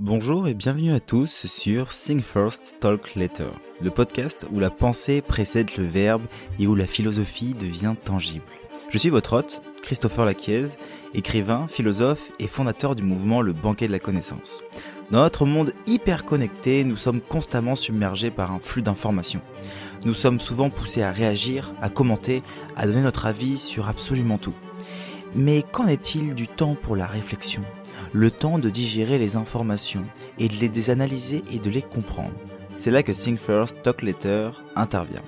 Bonjour et bienvenue à tous sur Think First, Talk Later, le podcast où la pensée précède le verbe et où la philosophie devient tangible. Je suis votre hôte, Christopher Laquiez, écrivain, philosophe et fondateur du mouvement Le Banquet de la Connaissance. Dans notre monde hyper connecté, nous sommes constamment submergés par un flux d'informations. Nous sommes souvent poussés à réagir, à commenter, à donner notre avis sur absolument tout. Mais qu'en est-il du temps pour la réflexion? Le temps de digérer les informations et de les analyser et de les comprendre. C'est là que Think First, Talk Later intervient.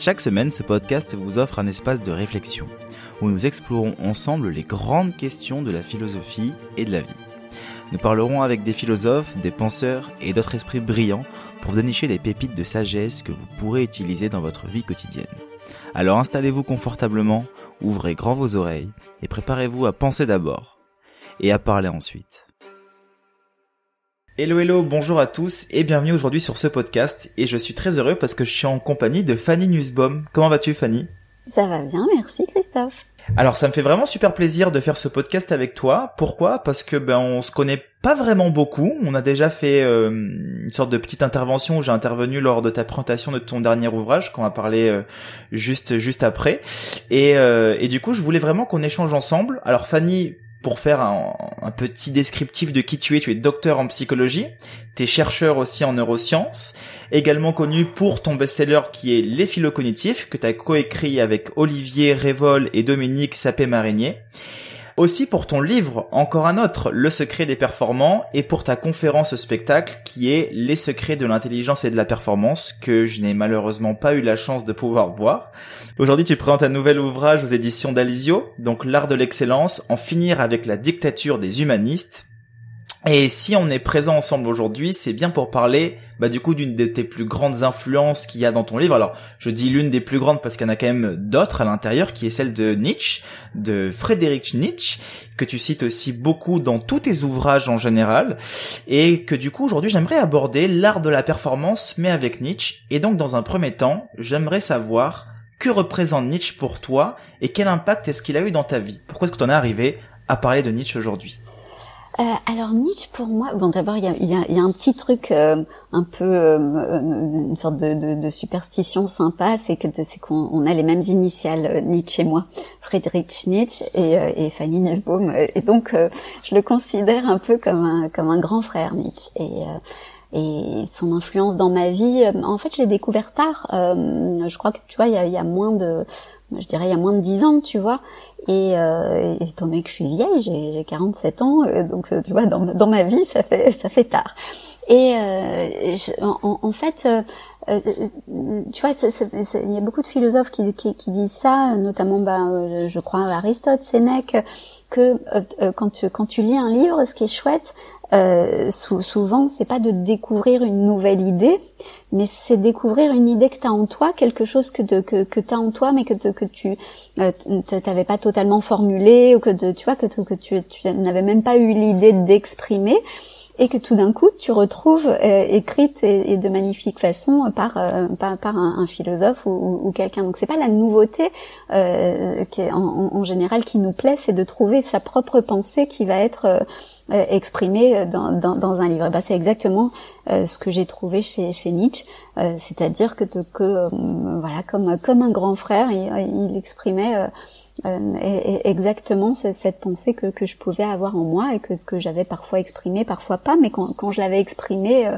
Chaque semaine, ce podcast vous offre un espace de réflexion où nous explorons ensemble les grandes questions de la philosophie et de la vie. Nous parlerons avec des philosophes, des penseurs et d'autres esprits brillants pour dénicher des pépites de sagesse que vous pourrez utiliser dans votre vie quotidienne. Alors installez-vous confortablement, ouvrez grand vos oreilles et préparez-vous à penser d'abord et à parler ensuite. Hello hello, bonjour à tous et bienvenue aujourd'hui sur ce podcast et je suis très heureux parce que je suis en compagnie de Fanny Nussbaum. Comment vas-tu Fanny? Ça va bien, merci Christophe. Alors ça me fait vraiment super plaisir de faire ce podcast avec toi. Pourquoi? Parce que ben on se connaît pas vraiment beaucoup. On a déjà fait euh, une sorte de petite intervention où j'ai intervenu lors de ta présentation de ton dernier ouvrage qu'on va parler euh, juste juste après. Et, euh, et du coup je voulais vraiment qu'on échange ensemble. Alors Fanny pour faire un, petit descriptif de qui tu es, tu es docteur en psychologie, tu es chercheur aussi en neurosciences, également connu pour ton best-seller qui est Les philocognitifs, que tu as coécrit avec Olivier Révol et Dominique Sapé-Marigné. Aussi pour ton livre, encore un autre, Le secret des performants, et pour ta conférence spectacle qui est Les secrets de l'intelligence et de la performance, que je n'ai malheureusement pas eu la chance de pouvoir voir. Aujourd'hui, tu présentes un nouvel ouvrage aux éditions d'Alizio, donc L'art de l'excellence, en finir avec la dictature des humanistes. Et si on est présent ensemble aujourd'hui, c'est bien pour parler bah du coup d'une de tes plus grandes influences qu'il y a dans ton livre. Alors, je dis l'une des plus grandes parce qu'il y en a quand même d'autres à l'intérieur, qui est celle de Nietzsche, de Friedrich Nietzsche, que tu cites aussi beaucoup dans tous tes ouvrages en général, et que du coup aujourd'hui j'aimerais aborder l'art de la performance, mais avec Nietzsche. Et donc dans un premier temps, j'aimerais savoir que représente Nietzsche pour toi et quel impact est-ce qu'il a eu dans ta vie? Pourquoi est-ce que tu en es arrivé à parler de Nietzsche aujourd'hui? Euh, alors Nietzsche pour moi, bon d'abord il y a, y, a, y a, un petit truc euh, un peu euh, une sorte de, de, de, superstition sympa, c'est que c'est qu'on on a les mêmes initiales Nietzsche et moi, Friedrich Nietzsche et, et Fanny Nussbaum, et donc je le considère un peu comme un comme un grand frère Nietzsche et et son influence dans ma vie, en fait, je l'ai découvert tard. je crois que tu vois, il y a, y a moins de, je dirais, il y a moins de dix ans, tu vois. Et euh, étant donné que je suis vieille, j'ai 47 ans, euh, donc euh, tu vois, dans, dans, ma vie, ça fait ça fait tard. Et euh, en, en, fait, euh, tu vois, il y a beaucoup de philosophes qui, qui, qui disent ça, notamment, bah, je crois, Aristote, Sénèque, que quand, tu, quand tu lis un livre, ce qui est chouette, euh, souvent, c'est pas de découvrir une nouvelle idée, mais c'est découvrir une idée que tu as en toi, quelque chose que, que, tu as en toi, mais que, que tu euh, t'avais pas totalement formulé, ou que tu vois que, tu, n'avais même pas eu l'idée d'exprimer et que tout d'un coup tu retrouves euh, écrite et, de magnifique façon par euh, par, un, philosophe ou, ou, quelqu'un. Donc c'est pas la nouveauté euh, qui est en, en, général qui nous plaît, c'est de trouver sa propre pensée qui va être euh, exprimée dans, dans, dans, un livre. Bah, c'est exactement ce que j'ai trouvé chez, chez Nietzsche, c'est-à-dire que, que voilà comme comme un grand frère, il, il exprimait euh, exactement cette pensée que, que je pouvais avoir en moi et que, que j'avais parfois exprimée, parfois pas, mais quand, quand je l'avais exprimée, euh,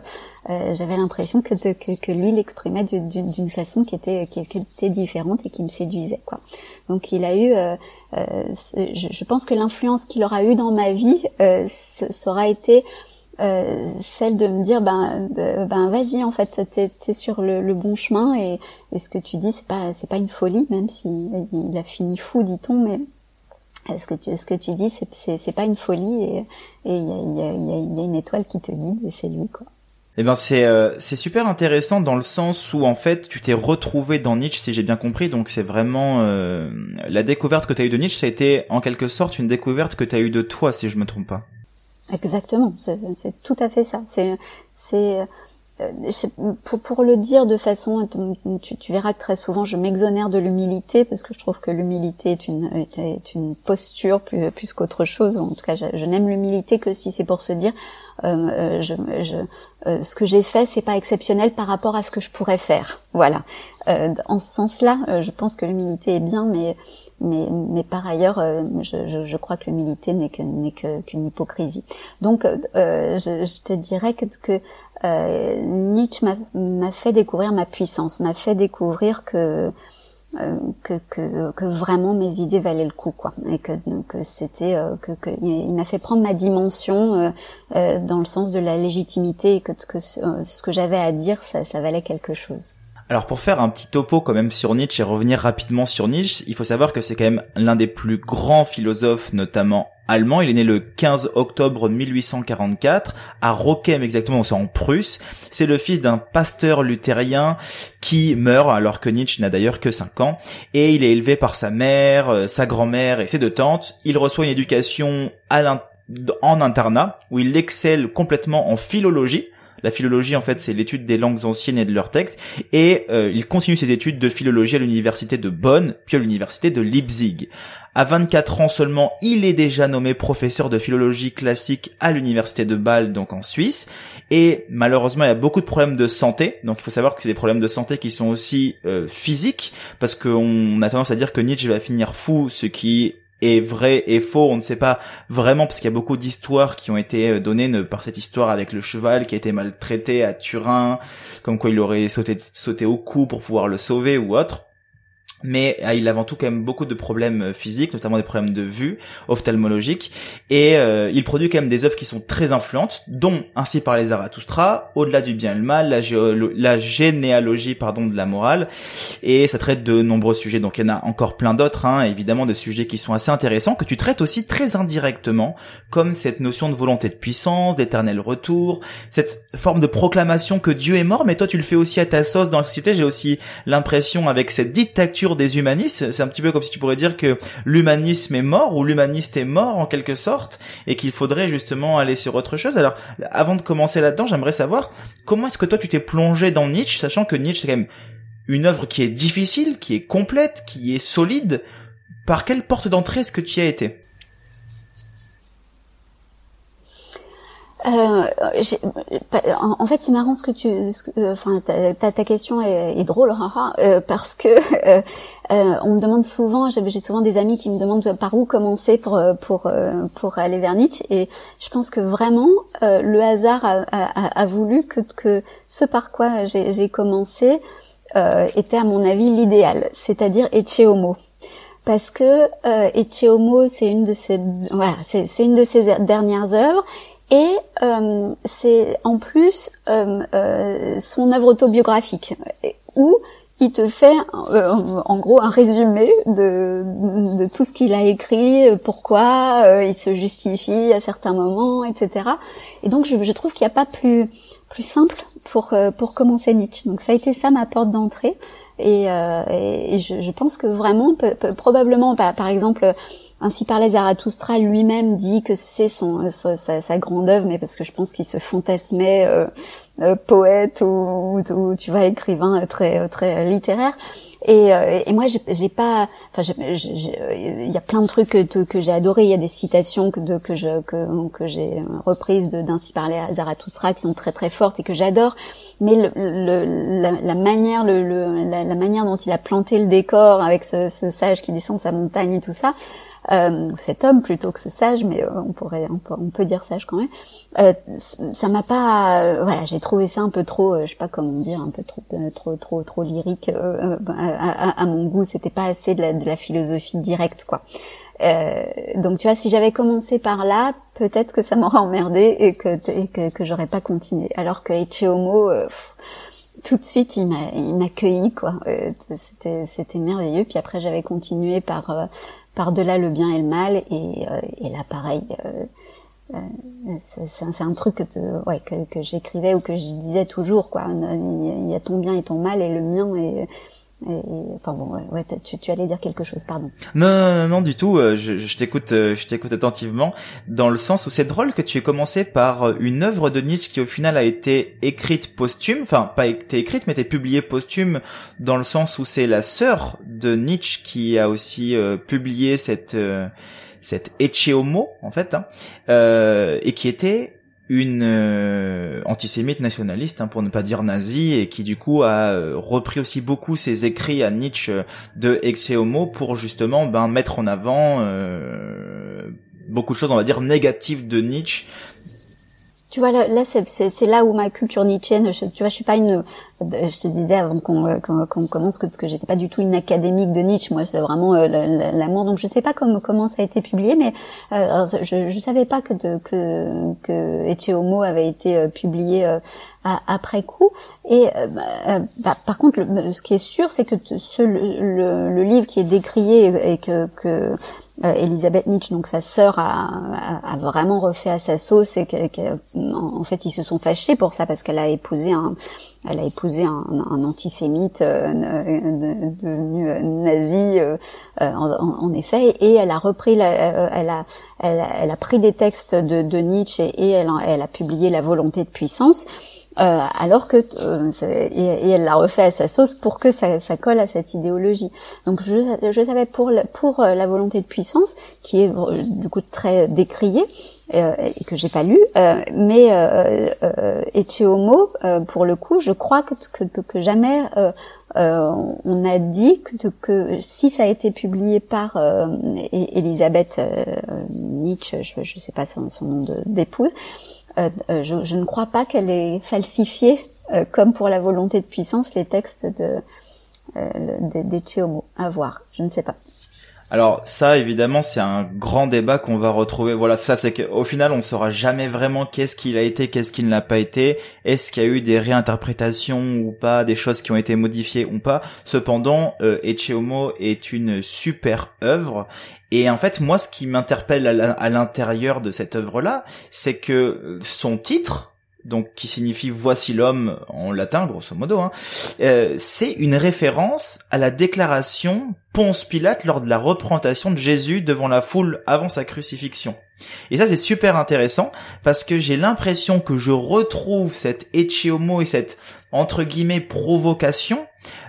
euh j'avais l'impression que, que, que, lui l'exprimait d'une façon qui était, qui, était différente et qui me séduisait. Quoi. Donc il a eu, euh, euh je, je, pense que l'influence qu'il aura eu dans ma vie, ça aura été euh, celle de me dire ben ben vas-y en fait t'es es sur le, le, bon chemin et, et, ce que tu dis c'est pas c'est pas une folie même si il a fini fou dit-on mais ce que tu ce que tu dis c'est c'est pas une folie et il y a, y, a, y a une étoile qui te guide et c'est lui quoi. Eh ben c'est euh, c'est super intéressant dans le sens où en fait tu t'es retrouvé dans Nietzsche si j'ai bien compris donc c'est vraiment euh, la découverte que tu as eu de Nietzsche ça a été en quelque sorte une découverte que tu as eu de toi si je me trompe pas. Exactement, c'est tout à fait ça. C'est c'est pour, pour, le dire de façon, tu, tu, verras que très souvent je m'exonère de l'humilité parce que je trouve que l'humilité est une, est, une posture plus, plus qu'autre chose. En tout cas, je, je n'aime l'humilité que si c'est pour se dire euh, je, je, euh, ce que j'ai fait, c'est pas exceptionnel par rapport à ce que je pourrais faire. Voilà. Euh, en ce sens-là, euh, je pense que l'humilité est bien, mais mais, mais par ailleurs, euh, je, je, crois que l'humilité n'est que n'est qu'une hypocrisie. Donc, je, je, te dirais que, que Nietzsche m'a fait découvrir ma puissance, m'a fait découvrir que que, que, que, vraiment mes idées valaient le coup quoi et que, que c'était que, que, il m'a fait prendre ma dimension euh, dans le sens de la légitimité et que, que ce que j'avais à dire ça, ça valait quelque chose. Alors pour faire un petit topo quand même sur Nietzsche et revenir rapidement sur Nietzsche, il faut savoir que c'est quand même l'un des plus grands philosophes, notamment allemand. Il est né le 15 octobre 1844 à Rochem exactement, c'est en Prusse. C'est le fils d'un pasteur luthérien qui meurt alors que Nietzsche n'a d'ailleurs que 5 ans et il est élevé par sa mère, euh, sa grand-mère et ses deux tantes. Il reçoit une éducation en internat où il excelle complètement en philologie la philologie, en fait, c'est l'étude des langues anciennes et de leurs textes. Et euh, il continue ses études de philologie à l'université de Bonn, puis à l'université de Leipzig. À 24 ans seulement, il est déjà nommé professeur de philologie classique à l'université de Bâle, donc en Suisse. Et malheureusement, il y a beaucoup de problèmes de santé. Donc il faut savoir que c'est des problèmes de santé qui sont aussi euh, physiques, parce qu'on a tendance à dire que Nietzsche va finir fou, ce qui est vrai et faux, on ne sait pas vraiment parce qu'il y a beaucoup d'histoires qui ont été euh, données par cette histoire avec le cheval qui a été maltraité à Turin, comme quoi il aurait sauté, sauté au cou pour pouvoir le sauver ou autre mais euh, il a avant tout quand même beaucoup de problèmes euh, physiques, notamment des problèmes de vue, ophtalmologiques, et euh, il produit quand même des œuvres qui sont très influentes, dont Ainsi par les Zarathustra, Au-delà du bien et le mal, la, la généalogie pardon de la morale, et ça traite de nombreux sujets, donc il y en a encore plein d'autres, hein, évidemment des sujets qui sont assez intéressants, que tu traites aussi très indirectement, comme cette notion de volonté de puissance, d'éternel retour, cette forme de proclamation que Dieu est mort, mais toi tu le fais aussi à ta sauce dans la société, j'ai aussi l'impression avec cette dictature des humanistes. C'est un petit peu comme si tu pourrais dire que l'humanisme est mort ou l'humaniste est mort en quelque sorte et qu'il faudrait justement aller sur autre chose. Alors, avant de commencer là-dedans, j'aimerais savoir comment est-ce que toi tu t'es plongé dans Nietzsche, sachant que Nietzsche c'est quand même une œuvre qui est difficile, qui est complète, qui est solide. Par quelle porte d'entrée est-ce que tu y as été? Euh, en, fait, c'est marrant ce que tu, euh, enfin, ta, question est, drôle, euh, parce que euh, euh, on me demande souvent, j'ai souvent des amis qui me demandent par où commencer pour pour pour aller vers Nietzsche, et je pense que vraiment le hasard a, a, a, voulu que que ce par quoi j'ai commencé était à mon avis l'idéal, c'est-à-dire Ecce Homo. Parce que euh, Ecce Homo, c'est une de ses voilà, c'est une de ses dernières œuvres et euh, c'est en plus euh, euh, son œuvre autobiographique où il te fait euh, en gros un résumé de, de tout ce qu'il a écrit, pourquoi euh, il se justifie à certains moments, etc. Et donc je, je trouve qu'il n'y a pas plus plus simple pour pour commencer Nietzsche. Donc ça a été ça ma porte d'entrée. Et, et je, je, pense que vraiment, probablement, par, par exemple, ainsi parlait Zarathustra lui-même dit que c'est son, sa, grande œuvre, mais parce que je pense qu'il se fantasmait euh, euh, poète ou, ou, tu vois écrivain très très littéraire. Et, euh, et moi j'ai pas, enfin il y a plein de trucs que, j'ai adoré. Il y a des citations que que j'ai reprises d'Ainsi parlait Zarathustra qui sont très très fortes et que j'adore. Mais le, le, la, manière le, la, la, manière dont il a planté le décor avec ce, ce sage qui descend sa montagne et tout ça euh, cet homme plutôt que ce sage, mais euh, on pourrait, on peut, on peut, dire sage quand même. Euh, ça m'a pas, euh, voilà, j'ai trouvé ça un peu trop, euh, je sais pas comment dire, un peu trop, trop, trop, trop lyrique à, à, mon goût. C'était pas assez de la, de la philosophie directe, quoi. donc tu vois, si j'avais commencé par là, peut-être que ça m'aurait emmerdé et que, et que, que j'aurais pas continué. Alors que Homo, tout de suite il m'a il m'a accueilli quoi c'était c'était merveilleux puis après j'avais continué par par-delà le bien et le mal. Et, euh, et là, pareil, euh, euh, c'est un truc que, ouais, que, j'écrivais ou que je disais toujours. Quoi. Il y a ton bien et ton mal, et le mien enfin bon, ouais, tu, tu, allais dire quelque chose, pardon. Non, non, non, du tout. Euh, je, je t'écoute, euh, je t'écoute attentivement, dans le sens où c'est drôle que tu aies commencé par euh, une œuvre de Nietzsche qui au final a été écrite posthume, enfin pas été écrite, mais été publiée posthume, dans le sens où c'est la sœur de Nietzsche qui a aussi publié cette cette Ecce en fait, hein, et qui était une euh, antisémite nationaliste, hein, pour ne pas dire nazi, et qui du coup a euh, repris aussi beaucoup ses écrits à Nietzsche euh, de Exe Homo pour justement ben, mettre en avant beaucoup de choses, on va dire, négatives de Nietzsche tu vois, là, là c'est là où ma culture nietzschéenne, je, tu vois, je suis pas une, je te disais avant qu'on euh, qu'on commence que, que j'étais pas du tout une académique de Nietzsche. Moi, c'est vraiment euh, l'amour. Donc, je sais pas comment comment ça a été publié, mais euh, je, je savais pas que de, que que Ecce avait été publié après coup. Et bah, bah, par contre, ce qui est sûr, c'est que ce, le, le, livre qui est décrié et que, que euh, Elisabeth Nietzsche, donc sa sœur, a, a, vraiment refait à sa sauce et qu'en fait ils se sont fâchés pour ça parce qu'elle a épousé un, elle a épousé un, un antisémite euh, devenu euh, nazi en, en, effet. Et elle a repris la, elle a elle, elle, a pris des textes de, de Nietzsche et, et elle, elle a publié La volonté de puissance euh, alors que euh, et, elle l'a refait à sa sauce pour que ça, ça colle à cette idéologie. Donc je, je savais pour la, pour euh, la volonté de puissance qui est du coup très décriée et que j'ai pas lu, mais euh, Ecce Homo pour le coup, je crois que que, que jamais on a dit que, que, si ça a été publié par Elisabeth Nietzsche, je ne sais pas son, son nom d'épouse, euh, euh, je, je, ne crois pas qu'elle ait falsifié, euh, comme pour la volonté de puissance, les textes de, des, des À voir, je ne sais pas. Alors ça, évidemment, c'est un grand débat qu'on va retrouver. Voilà, ça, c'est qu'au final, on ne saura jamais vraiment qu'est-ce qu'il a été, qu'est-ce qu'il n'a pas été. Est-ce qu'il y a eu des réinterprétations ou pas, des choses qui ont été modifiées ou pas. Cependant, euh, est une super œuvre. Et en fait, moi, ce qui m'interpelle à l'intérieur de cette œuvre-là, c'est que son titre, donc qui signifie voici l'homme en latin grosso modo, hein, euh, c'est une référence à la déclaration Ponce Pilate lors de la représentation de Jésus devant la foule avant sa crucifixion. Et ça c'est super intéressant parce que j'ai l'impression que je retrouve cette ecce homo et cette entre guillemets provocation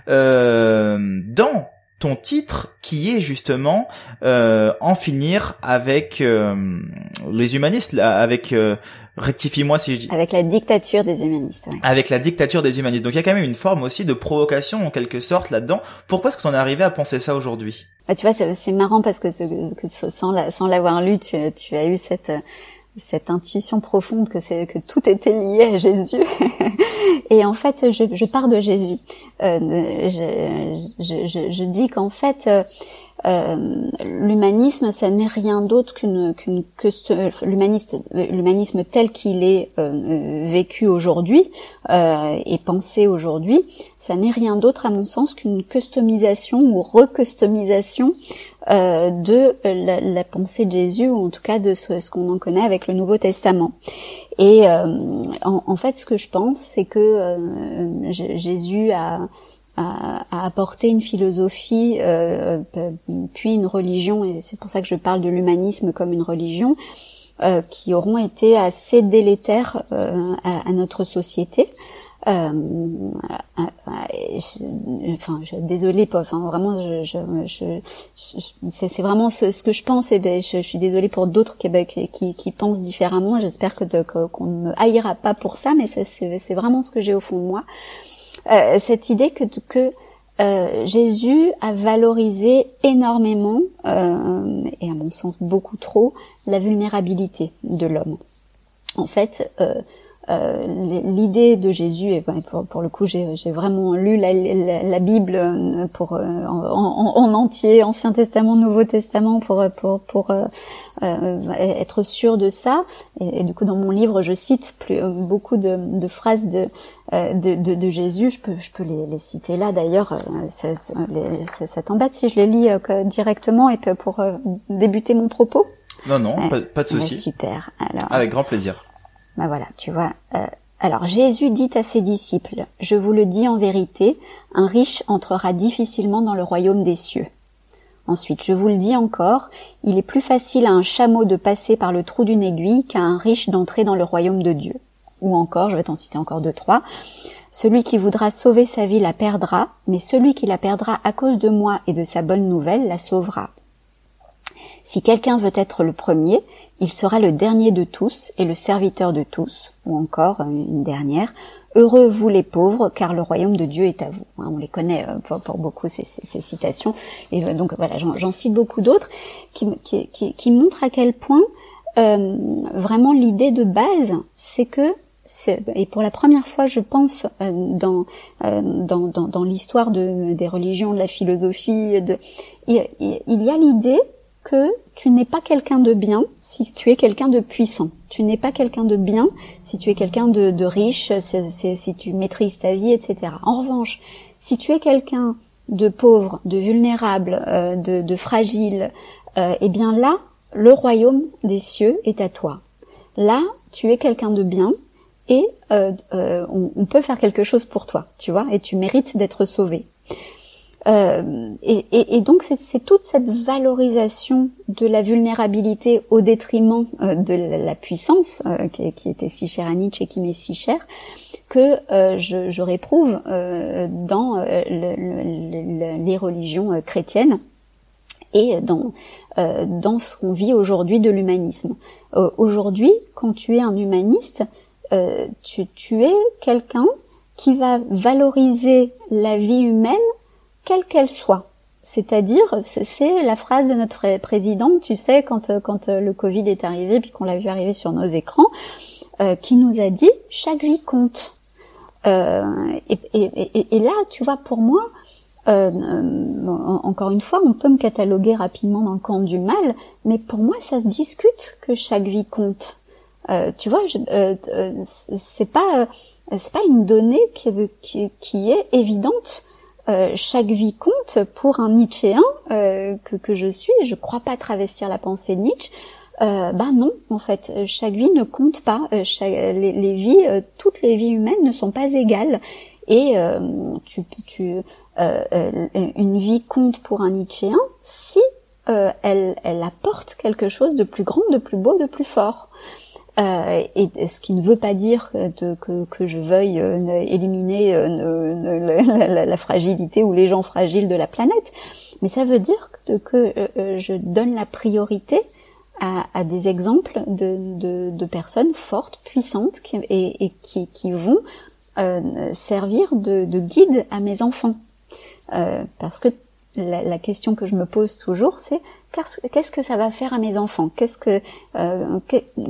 euh, dans ton titre qui est justement euh, en finir avec les humanistes, avec rectifie-moi si je dis avec la dictature des humanistes. Avec la dictature des humanistes. Donc il y a quand même une forme aussi de provocation en quelque sorte là-dedans. Pourquoi est-ce que tu en es arrivé à penser ça aujourd'hui? Ah, Tu vois, c'est marrant parce que, que sans l'avoir lu, tu, tu as eu cette cette intuition profonde que c'est que tout était lié à Jésus. Et en fait je, je pars de Jésus. Euh, je, je, je, dis qu'en fait euh, euh, l'humanisme ça n'est rien d'autre qu'une qu'une que l'humanisme tel qu'il est euh, vécu aujourd'hui et pensé aujourd'hui ça n'est rien d'autre à mon sens qu'une customisation ou recustomisation euh, de la, pensée de Jésus ou en tout cas de ce, qu'on en connaît avec le Nouveau Testament. Et euh, en, fait, ce que je pense, c'est que euh, Jésus a, apporté une philosophie, puis une religion, et c'est pour ça que je parle de l'humanisme comme une religion, qui auront été assez délétères à, notre société. Euh, euh, euh, enfin, je, désolée, enfin vraiment, je, je, c'est vraiment ce, que je pense. Et ben, je, suis désolée pour d'autres qui, qui, qui, pensent différemment. J'espère que qu'on ne me haïra pas pour ça, mais c'est vraiment ce que j'ai au fond de moi. Euh, cette idée que, que euh, Jésus a valorisé énormément, euh, et à mon sens beaucoup trop, la vulnérabilité de l'homme. En fait, euh, l'idée de Jésus, et pour, pour le coup j'ai vraiment lu la, la, Bible euh, pour euh, en, en, entier, Ancien Testament, Nouveau Testament, pour pour pour euh, être sûr de ça. Et, du coup dans mon livre je cite plus, beaucoup de, de phrases de, de, de, de Jésus. Je peux je peux les, les citer là d'ailleurs. Ça, ça, t'embête si je les lis directement et pour débuter mon propos? Non non, pas, pas de souci. super. Alors. Avec grand plaisir ben voilà, tu vois, euh, Alors Jésus dit à ses disciples, Je vous le dis en vérité, un riche entrera difficilement dans le royaume des cieux. Ensuite, je vous le dis encore, il est plus facile à un chameau de passer par le trou d'une aiguille qu'à un riche d'entrer dans le royaume de Dieu. Ou encore, je vais t'en citer encore deux, trois, celui qui voudra sauver sa vie la perdra, mais celui qui la perdra à cause de moi et de sa bonne nouvelle la sauvera. Si quelqu'un veut être le premier, il sera le dernier de tous et le serviteur de tous. Ou encore une dernière, Heureux vous les pauvres, car le royaume de Dieu est à vous. Hein, on les connaît euh, pour, beaucoup ces, citations, et euh, donc voilà, j'en cite beaucoup d'autres qui, montrent à quel point euh, vraiment l'idée de base, c'est que et pour la première fois, je pense, dans, dans, dans, l'histoire de, des religions, de la philosophie, il y a l'idée que tu n'es pas quelqu'un de bien si tu es quelqu'un de puissant. Tu n'es pas quelqu'un de bien si tu es quelqu'un de, riche, si, tu maîtrises ta vie, etc. En revanche, si tu es quelqu'un de pauvre, de vulnérable, euh, de, fragile, euh, eh bien là, le royaume des cieux est à toi. Là, tu es quelqu'un de bien et euh, on, on, peut faire quelque chose pour toi, tu vois, et tu mérites d'être sauvé. Euh, et, donc c'est toute cette valorisation de la vulnérabilité au détriment euh, de la, puissance euh, qui, était si chère à Nietzsche et qui m'est si chère que je, réprouve dans le, les religions chrétiennes et dans dans ce qu'on vit aujourd'hui de l'humanisme. aujourd'hui, quand tu es un humaniste, tu es quelqu'un qui va valoriser la vie humaine quelle qu'elle soit. C'est-à-dire, c'est la phrase de notre président, tu sais, quand, euh, quand euh, le Covid est arrivé, puis qu'on l'a vu arriver sur nos écrans, euh, qui nous a dit chaque vie compte. et, et, là, tu vois, pour moi, encore une fois, on peut me cataloguer rapidement dans le camp du mal, mais pour moi, ça se discute que chaque vie compte. tu vois, c'est pas c'est pas une donnée qui, qui, qui est évidente euh, chaque vie compte pour un Nietzschéen euh, que, que, je suis. Je crois pas travestir la pensée de Nietzsche. Euh, bah non, en fait, chaque vie ne compte pas. Euh, les, les, vies, toutes les vies humaines ne sont pas égales. Et tu, tu une vie compte pour un Nietzschéen si elle, elle apporte quelque chose de plus grand, de plus beau, de plus fort. Euh, et ce qui ne veut pas dire que, que, je veuille euh, éliminer euh, la, fragilité ou les gens fragiles de la planète, mais ça veut dire que, que je donne la priorité à, des exemples de, de, personnes fortes, puissantes, qui, et, et qui, qui, vont servir de, guide à mes enfants. parce que la, question que je me pose toujours, c'est qu'est-ce que ça va faire à mes enfants? Qu'est-ce que, euh,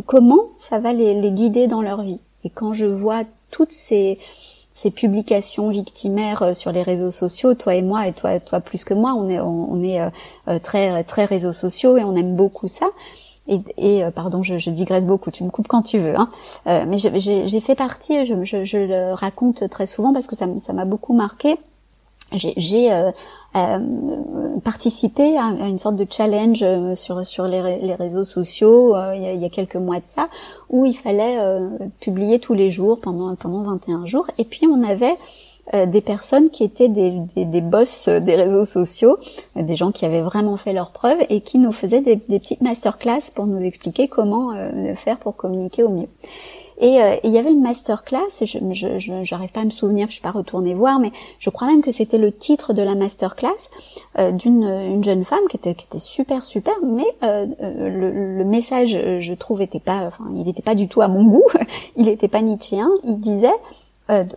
comment ça va les, guider dans leur vie? Et quand je vois toutes ces ces publications victimaires euh, sur les réseaux sociaux, toi et moi, et toi, toi plus que moi, on est, on, est euh, très, très réseaux sociaux et on aime beaucoup ça. Et, et pardon, je, je, digresse beaucoup, tu me coupes quand tu veux. Hein. mais j'ai fait partie, je, je, je, le raconte très souvent parce que ça m'a beaucoup marqué j'ai euh, euh, participé à, une sorte de challenge euh, sur sur les, les réseaux sociaux il, y a, il, y a, quelques mois de ça où il fallait publier tous les jours pendant pendant 21 jours et puis on avait des personnes qui étaient des, des, des, boss des réseaux sociaux, des gens qui avaient vraiment fait leurs preuves et qui nous faisaient des, des petites masterclass pour nous expliquer comment faire pour communiquer au mieux. Et euh, il y avait une masterclass, je n'arrive pas à me souvenir, je suis pas retournée voir, mais je crois même que c'était le titre de la masterclass euh, d'une une jeune femme qui était, qui était super super, mais euh, le, le, message, je trouve, était pas, enfin, il n'était pas du tout à mon goût, il n'était pas nietzschéen. Il disait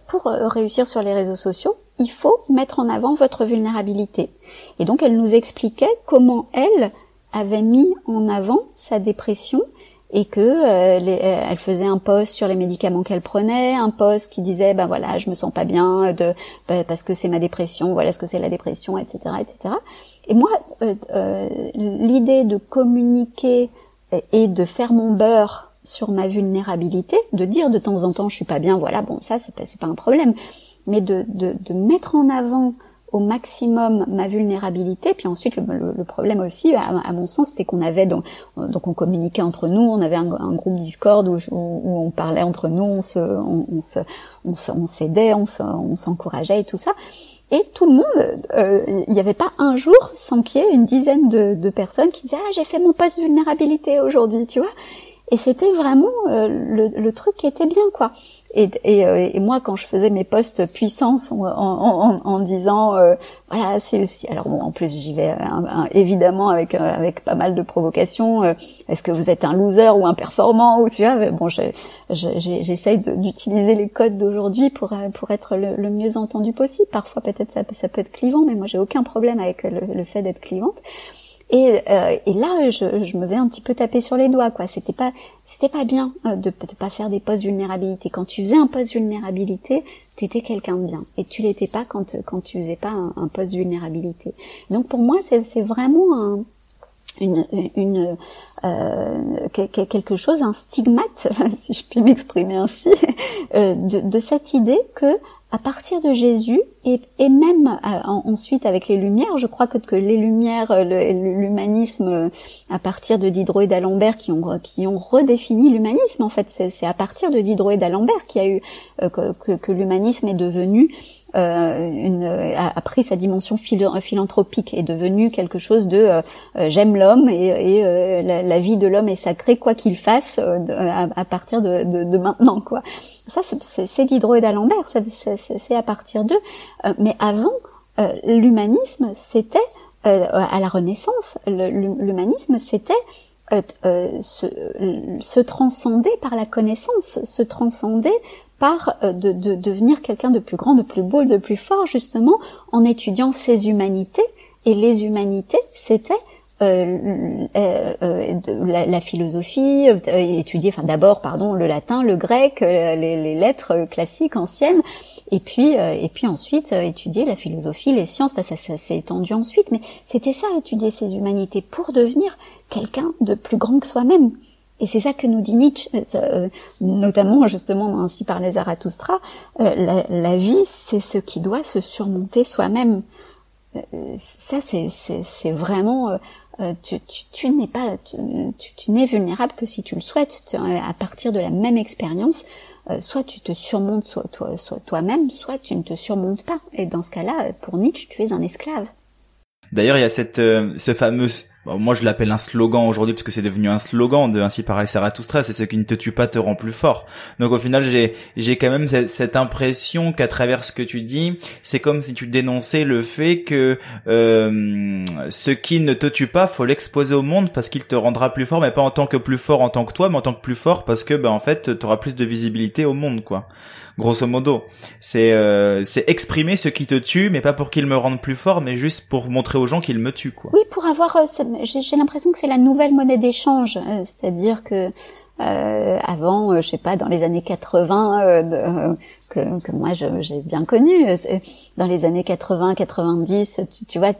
pour réussir sur les réseaux sociaux, il faut mettre en avant votre vulnérabilité. Et donc elle nous expliquait comment elle avait mis en avant sa dépression et que euh, euh, elle faisait un post sur les médicaments qu'elle prenait, un post qui disait ben voilà je me sens pas bien de ben, parce que c'est ma dépression, voilà ce que c'est la dépression, etc., etc. Et moi euh, l'idée de communiquer et de faire mon beurre sur ma vulnérabilité, de dire de temps en temps je suis pas bien, voilà bon ça c'est pas pas un problème, mais de, de, de mettre en avant au maximum ma vulnérabilité. Puis ensuite, le, problème aussi, à, mon sens, c'était qu'on avait donc, donc on communiquait entre nous, on avait un, groupe Discord où, on parlait entre nous, on se, on, se, on s'aidait, on s'encourageait et tout ça. Et tout le monde, euh, il n'y avait pas un jour sans qu'il y ait une dizaine de, de personnes qui disaient ah j'ai fait mon post vulnérabilité aujourd'hui, tu vois. Et c'était vraiment euh, le, le, truc qui était bien, quoi. Et, et, euh, et, moi, quand je faisais mes postes puissance en, en, en, disant, euh, voilà, c'est aussi. Alors bon, en plus, j'y vais évidemment avec avec pas mal de provocations. Est-ce que vous êtes un loser ou un performant ou tu vois Bon, j'essaye d'utiliser les codes d'aujourd'hui pour pour être le, le, mieux entendu possible. Parfois, peut-être ça, ça peut être clivant, mais moi, j'ai aucun problème avec le, le fait d'être clivante. Et, euh, et là, je, je, me vais un petit peu taper sur les doigts, quoi. C'était pas, c'était pas bien euh, de ne pas faire des postes vulnérabilité. Quand tu faisais un poste vulnérabilité, t'étais quelqu'un de bien, et tu l'étais pas quand quand tu faisais pas un, un vulnérabilité. Donc pour moi, c'est vraiment un, une, une euh, quelque chose, un stigmate, si je puis m'exprimer ainsi, euh, de, de, cette idée que à partir de Jésus et, et même euh, ensuite avec les Lumières, je crois que, que les Lumières, euh, l'humanisme euh, à partir de Diderot et d'Alembert qui ont qui ont redéfini l'humanisme. En fait, c'est à partir de Diderot et d'Alembert qu'il y a eu que, que l'humanisme est devenu euh, une, a, pris sa dimension philanthropique, est devenu quelque chose de euh, euh, j'aime l'homme et, et la, vie de l'homme est sacrée quoi qu'il fasse à, partir de, de, de, maintenant quoi. Ça c'est Diderot et d'Alembert, c'est à partir d'eux. mais avant, l'humanisme c'était à la Renaissance, l'humanisme c'était se, se, transcender par la connaissance, se transcender par euh, de, de, devenir quelqu'un de plus grand, de plus beau, de plus fort, justement, en étudiant ces humanités. Et les humanités, c'était euh, euh, euh la, la, philosophie, euh, étudier, enfin d'abord, pardon, le latin, le grec, les, les, lettres classiques anciennes, et puis et puis ensuite étudier la philosophie, les sciences. ça, ça s'est étendu ensuite, mais c'était ça, étudier ces humanités pour devenir quelqu'un de plus grand que soi-même. Et c'est ça que nous dit Nietzsche, euh, euh, notamment justement ainsi par les Zarathustra, euh, la, vie c'est ce qui doit se surmonter soi-même. ça c'est vraiment tu, n'es pas tu, n'es vulnérable que si tu le souhaites. À partir de la même expérience soit tu te surmontes soit toi soit toi-même soit tu ne te surmontes pas. Et dans ce cas-là pour Nietzsche tu es un esclave. D'ailleurs, il y a cette ce fameux moi je l'appelle un slogan aujourd'hui parce que c'est devenu un slogan de ainsi pareil Zarathustra, c'est ce qui ne te tue pas te rend plus fort. Donc au final j'ai j'ai quand même cette, impression qu'à travers ce que tu dis, c'est comme si tu dénonçais le fait que euh, ce qui ne te tue pas, faut l'exposer au monde parce qu'il te rendra plus fort, mais pas en tant que plus fort en tant que toi, mais en tant que plus fort parce que ben en fait tu auras plus de visibilité au monde quoi grosso modo. C'est euh, c'est exprimer ce qui te tue, mais pas pour qu'il me rende plus fort, mais juste pour montrer aux gens qu'il me tue, quoi. Oui, pour avoir, euh, j'ai l'impression que c'est la nouvelle monnaie d'échange, euh, c'est-à-dire que euh, avant, je sais pas, dans les années 80, que, que, moi j'ai bien connu, dans les années 80, 90, tu, tu vois,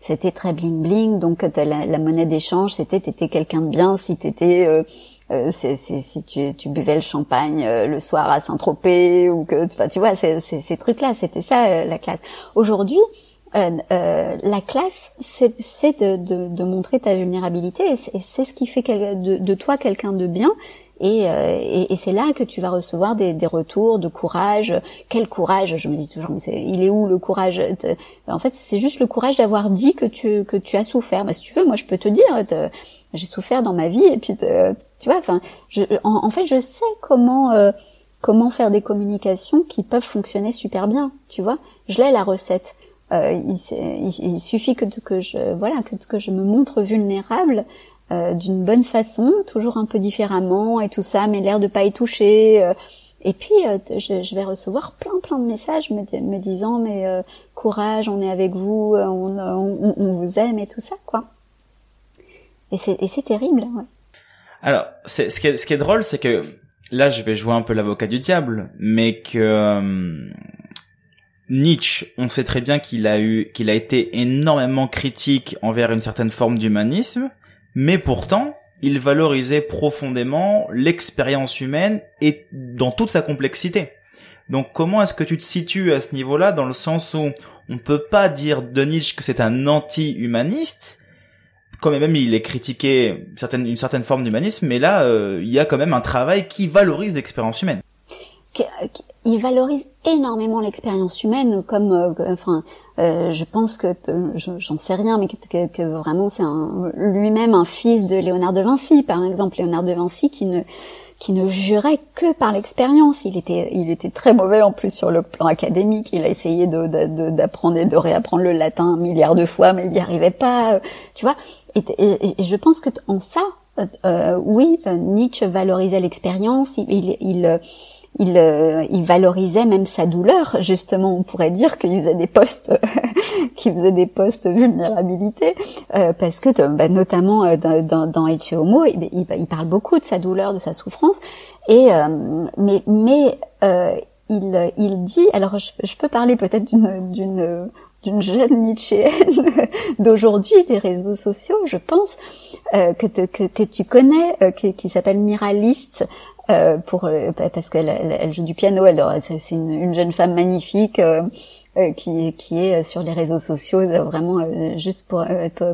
c'était très bling bling, donc la, la monnaie d'échange, c'était t'étais quelqu'un de bien si t'étais euh, c'est, si tu, tu, buvais le champagne euh, le soir à Saint-Tropez ou que tu vois c'est, ces trucs-là, c'était ça euh, la classe. Aujourd'hui, la classe, c'est, de, de, de, montrer ta vulnérabilité et c'est, ce qui fait de, de toi quelqu'un de bien. Et, et, et, c'est là que tu vas recevoir des, des, retours de courage. Quel courage? Je me dis toujours, mais il est où le courage? En fait, c'est juste le courage d'avoir dit que tu que tu as souffert. Mais si tu veux, moi, je peux te dire, j'ai souffert dans ma vie et puis euh, tu vois enfin je, en, fait je sais comment euh, comment faire des communications qui peuvent fonctionner super bien tu vois je l'ai la recette euh, il, il, suffit que, que je voilà que, que je me montre vulnérable euh, d'une bonne façon toujours un peu différemment et tout ça mais l'air de pas y toucher et puis je, je, vais recevoir plein plein de messages me, me disant mais courage on est avec vous on, on, on vous aime et tout ça quoi et c'est terrible. Ouais. Alors, c'est ce qui est, ce qui est drôle, c'est que là, je vais jouer un peu l'avocat du diable, mais que euh, Nietzsche, on sait très bien qu'il a été énormément critique envers une certaine forme d'humanisme, mais pourtant, il valorisait profondément l'expérience humaine et dans toute sa complexité. Donc comment est-ce que tu te situes à ce niveau-là dans le sens où on peut pas dire de Nietzsche que c'est un anti-humaniste, quand même il est critiqué une certaine forme d'humanisme, mais là, euh, il y a quand même un travail qui valorise l'expérience humaine. Il valorise énormément l'expérience humaine, comme, euh, enfin, euh, je pense que, j'en sais rien, mais que, vraiment c'est lui-même un fils de Léonard de Vinci, par exemple, Léonard de Vinci qui ne qui ne jurait que par l'expérience. Il était, il était très mauvais en plus sur le plan académique. Il a essayé d'apprendre de, et de réapprendre le latin un milliard de fois, mais il n'y arrivait pas. Tu vois. Et, et, je pense que en ça, euh, oui, Nietzsche valorisait l'expérience. il, il, il il, euh, il, valorisait même sa douleur. Justement, on pourrait dire qu'il faisait des postes, qu'il faisait des postes vulnérabilité, euh, parce que bah, notamment euh, dans, dans Homo, il, il, parle beaucoup de sa douleur, de sa souffrance, et mais mais il, il dit, alors je, je peux parler peut-être d'une d'une d'une jeune Nietzschéenne d'aujourd'hui des réseaux sociaux, je pense que, que, que, tu connais, qui, qui s'appelle Miraliste, euh, pour euh, parce qu'elle elle, joue du piano. Elle c'est une, une, jeune femme magnifique. Euh, qui, qui est sur les réseaux sociaux vraiment juste pour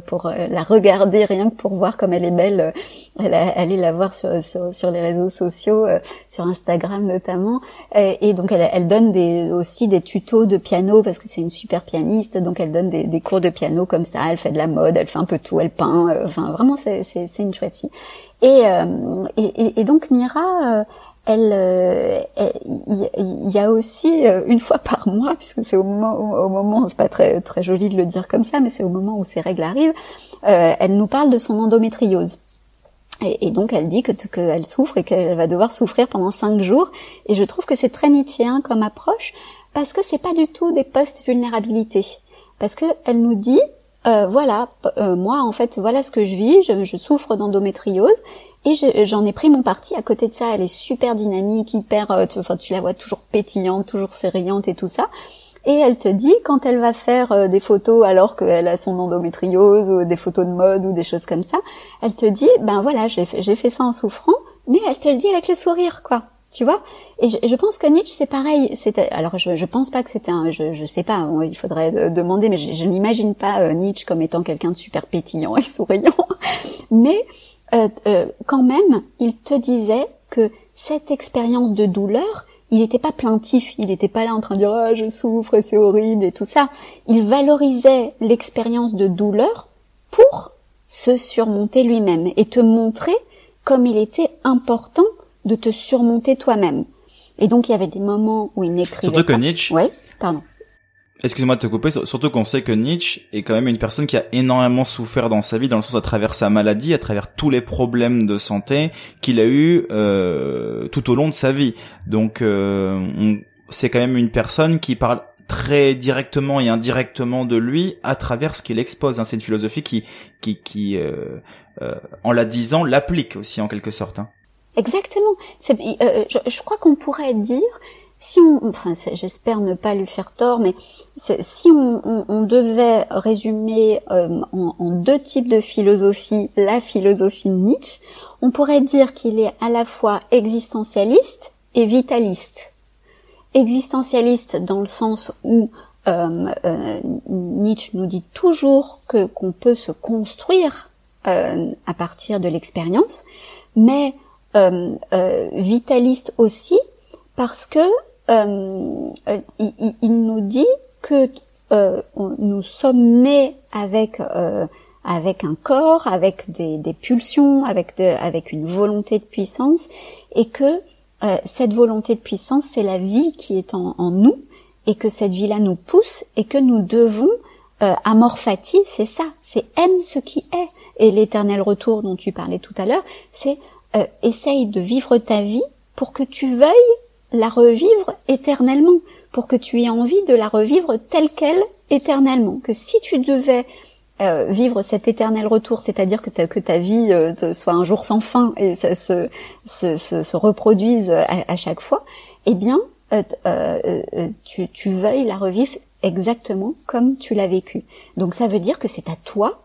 pour, la regarder rien que pour voir comme elle est belle elle allez la voir sur, sur, sur les réseaux sociaux sur Instagram notamment. Et, donc elle, elle donne des aussi des tutos de piano parce que c'est une super pianiste. Donc elle donne des, des, cours de piano comme ça. Elle fait de la mode elle fait un peu tout elle peint enfin vraiment c'est une chouette fille. Euh, et, et, et, donc Mira, euh, euh, elle, il y, a aussi une fois par mois, puisque c'est au moment, au, moment, c'est pas très très joli de le dire comme ça, mais c'est au moment où ces règles arrivent, elle nous parle de son endométriose. Et, donc elle dit que qu'elle souffre et qu'elle va devoir souffrir pendant cinq jours. Et je trouve que c'est très nietzschéen comme approche parce que c'est pas du tout des post-vulnérabilité. Parce que elle nous dit euh, voilà, euh, moi en fait, voilà ce que je vis, je, souffre d'endométriose et j'en ai pris mon parti. À côté de ça, elle est super dynamique, hyper, euh, tu, la vois toujours pétillante, toujours souriante et tout ça. Et elle te dit quand elle va faire des photos alors qu'elle a son endométriose ou des photos de mode ou des choses comme ça, elle te dit ben voilà, j'ai fait, fait ça en souffrant, mais elle te le dit avec le sourire quoi tu vois? Et je, pense que Nietzsche c'est pareil alors je, je pense pas que c'était un je, je sais pas il faudrait demander mais je, je n'imagine pas euh, Nietzsche comme étant quelqu'un de super pétillant et souriant mais euh, euh, quand même il te disait que cette expérience de douleur il n'était pas plaintif, il n'était pas là en train de dire ah je souffre et c'est horrible et tout ça. Il valorisait l'expérience de douleur pour se surmonter lui-même et te montrer comme il était important de te surmonter toi-même. Et donc il y avait des moments où il n'écrivait Surtout que Nietzsche. Ouais, pardon. Excuse-moi de te couper, surtout qu'on sait que Nietzsche est quand même une personne qui a énormément souffert dans sa vie, dans le sens à travers sa maladie, à travers tous les problèmes de santé qu'il a eu euh, tout au long de sa vie. Donc euh, c'est quand même une personne qui parle très directement et indirectement de lui à travers ce qu'il expose. Hein. C'est une philosophie qui, qui, qui euh, euh en la disant, l'applique aussi en quelque sorte. Hein. Exactement. Euh, je, crois qu'on pourrait dire, si on, enfin, j'espère ne pas lui faire tort, mais si on, devait résumer euh, en, deux types de philosophie la philosophie de Nietzsche, on pourrait dire qu'il est à la fois existentialiste et vitaliste. Existentialiste dans le sens où euh, euh, Nietzsche nous dit toujours que qu'on peut se construire à partir de l'expérience, mais vitaliste aussi parce que euh, il, il, nous dit que nous sommes nés avec avec un corps, avec des, pulsions, avec avec une volonté de puissance, et que cette volonté de puissance, c'est la vie qui est en, nous, et que cette vie-là nous pousse, et que nous devons euh, amorphati, c'est ça, c'est aime ce qui est. Et l'éternel retour dont tu parlais tout à l'heure, c'est euh, essaye de vivre ta vie pour que tu veuilles la revivre éternellement, pour que tu aies envie de la revivre telle qu'elle éternellement. Que si tu devais euh, vivre cet éternel retour, c'est-à-dire que, ta, que ta vie euh, soit un jour sans fin et ça se, se, se, reproduise à, chaque fois, eh bien, tu, tu veuilles la revivre exactement comme tu l'as vécu. Donc ça veut dire que c'est à toi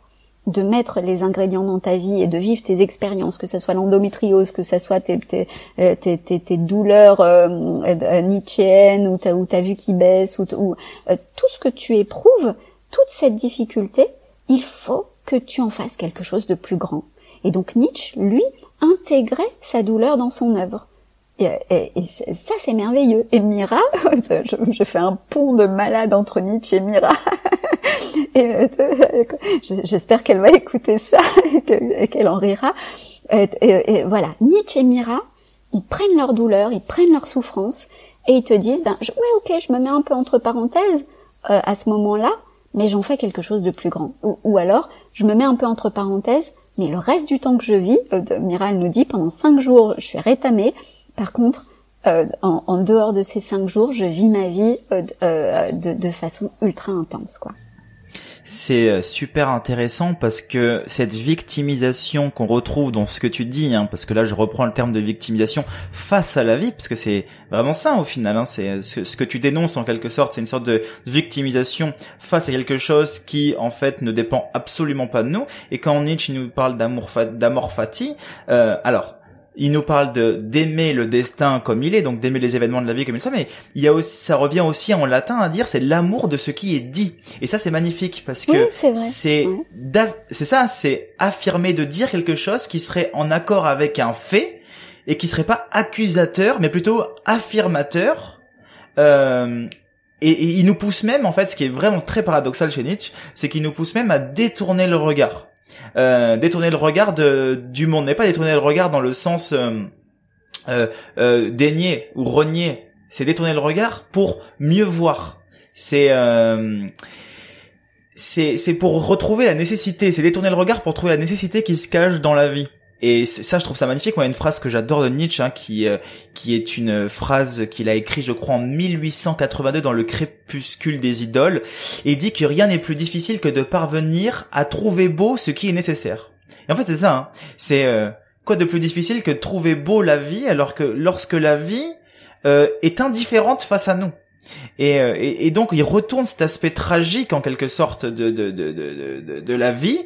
de mettre les ingrédients dans ta vie et de vivre tes expériences, que ce soit l'endométriose, que ce soit tes, tes, euh, tes, tes, douleurs euh, euh, ou ta, ou vue qui baisse, ou, ou tout ce que tu éprouves, toute cette difficulté, il faut que tu en fasses quelque chose de plus grand. Et donc Nietzsche, lui, intégrait sa douleur dans son œuvre. Et, ça, c'est merveilleux. Et Mira, je, je, fais un pont de malade entre Nietzsche et Mira. et euh, j'espère qu'elle va écouter ça et qu'elle en rira. Et, voilà, Nietzsche et Mira, ils prennent leur douleur, ils prennent leur souffrance et ils te disent, ben ouais, ok, je me mets un peu entre parenthèses euh, à ce moment-là, mais j'en fais quelque chose de plus grand. Ou, alors, je me mets un peu entre parenthèses, mais le reste du temps que je vis, euh, Mira, elle nous dit, pendant cinq jours, je suis rétamée. Par contre, euh, en, en, dehors de ces cinq jours, je vis ma vie euh, euh, de, de, façon ultra intense, quoi c'est euh, super intéressant parce que cette victimisation qu'on retrouve dans ce que tu dis, hein, parce que là je reprends le terme de victimisation face à la vie, parce que c'est vraiment ça au final, hein, c'est euh, ce, que tu dénonces en quelque sorte, c'est une sorte de victimisation face à quelque chose qui en fait ne dépend absolument pas de nous. Et quand Nietzsche nous parle d'amour fati, euh, alors il nous parle de d'aimer le destin comme il est, donc d'aimer les événements de la vie comme ils sont, mais il y a aussi, ça revient aussi en latin à dire c'est l'amour de ce qui est dit. Et ça c'est magnifique parce que c'est c'est ça, c'est affirmer de dire quelque chose qui serait en accord avec un fait et qui serait pas accusateur, mais plutôt affirmateur. Euh, et, et, il nous pousse même, en fait, ce qui est vraiment très paradoxal chez Nietzsche, c'est qu'il nous pousse même à détourner le regard. Euh, détourner le regard de, du monde, mais pas détourner le regard dans le sens euh, euh, euh dénier ou renier. C'est détourner le regard pour mieux voir. C'est c'est c'est pour retrouver la nécessité. C'est détourner le regard pour trouver la nécessité qui se cache dans la vie. Et ça, je trouve ça magnifique. A une phrase que j'adore de Nietzsche, hein, qui euh, qui est une phrase qu'il a écrite, je crois, en 1882 dans le Crépuscule des idoles, et dit que rien n'est plus difficile que de parvenir à trouver beau ce qui est nécessaire. Et en fait, c'est ça. Hein. C'est euh, quoi de plus difficile que de trouver beau la vie, alors que lorsque la vie euh, est indifférente face à nous. Et, et, et, donc il retourne cet aspect tragique en quelque sorte de, de, de, de, de la vie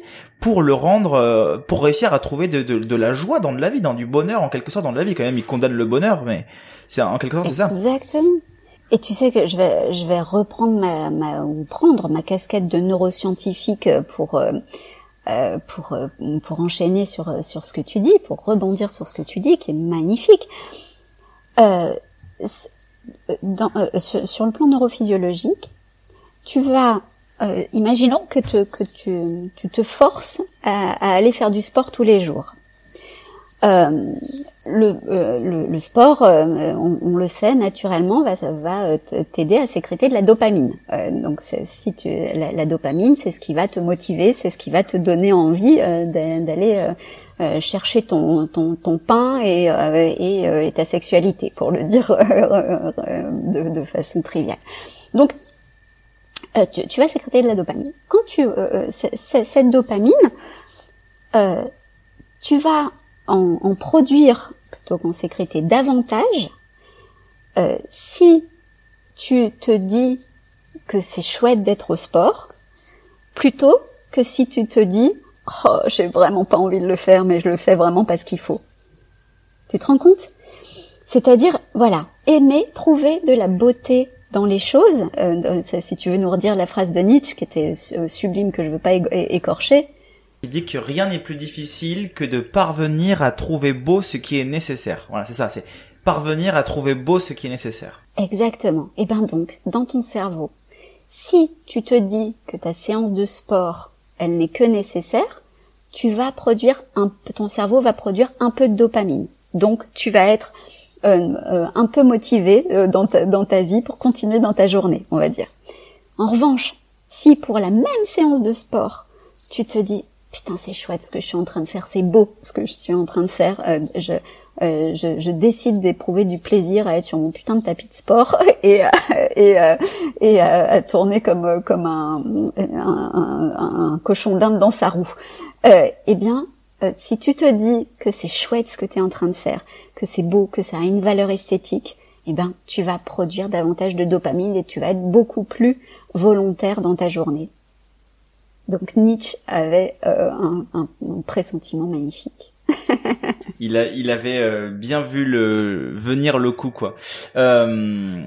pour le rendre, euh, pour réussir à trouver de, de, de, la joie dans de la vie, dans du bonheur en quelque sorte dans de la vie. Quand même, il condamne le bonheur, mais c'est en quelque sorte c'est ça. Exactement. Et tu sais que je vais, je vais reprendre ma, ma ou prendre ma casquette de neuroscientifique pour euh, euh pour euh, pour enchaîner sur sur ce que tu dis, pour rebondir sur ce que tu dis, qui est magnifique. Euh, dans, sur, sur, le plan neurophysiologique, tu vas euh, imaginons que, que tu, tu, te forces à, aller faire du sport tous les jours. Euh, le, euh, le, sport, on, le sait naturellement, va, va t'aider à sécréter de la dopamine. donc si tu, la, dopamine, c'est ce qui va te motiver, c'est ce qui va te donner envie d'aller chercher ton, ton, ton pain et, et, et, ta sexualité, pour le dire de, de façon triviale. Donc euh, tu, vas sécréter de la dopamine. Quand tu euh, euh cette dopamine, euh, tu vas en, produire plutôt qu'en sécréter davantage si tu te dis que c'est chouette d'être au sport, plutôt que si tu te dis oh j'ai vraiment pas envie de le faire mais je le fais vraiment parce qu'il faut. Tu te rends compte? C'est-à-dire voilà aimer trouver de la beauté dans les choses. Euh, si tu veux nous redire la phrase de Nietzsche qui était euh, sublime que je veux pas écorcher. Il dit que rien n'est plus difficile que de parvenir à trouver beau ce qui est nécessaire. Voilà, c'est ça, c'est parvenir à trouver beau ce qui est nécessaire. Exactement. Et ben donc, dans ton cerveau, si tu te dis que ta séance de sport, elle n'est que nécessaire, tu vas produire un, ton cerveau va produire un peu de dopamine. Donc, tu vas être un peu motivé euh, dans, ta, dans ta vie pour continuer dans ta journée, on va dire. En revanche, si pour la même séance de sport, tu te dis putain c'est chouette ce que je suis en train de faire, c'est beau ce que je suis en train de faire, je, je, je, décide d'éprouver du plaisir à être sur mon putain de tapis de sport et, et, et à, tourner comme, comme un, un, un, cochon d'Inde dans sa roue. eh bien, si tu te dis que c'est chouette ce que tu es en train de faire, que c'est beau, que ça a une valeur esthétique, eh ben, tu vas produire davantage de dopamine et tu vas être beaucoup plus volontaire dans ta journée. Donc Nietzsche avait un, un, pressentiment magnifique. il a, il avait bien vu le venir le coup quoi. Euh,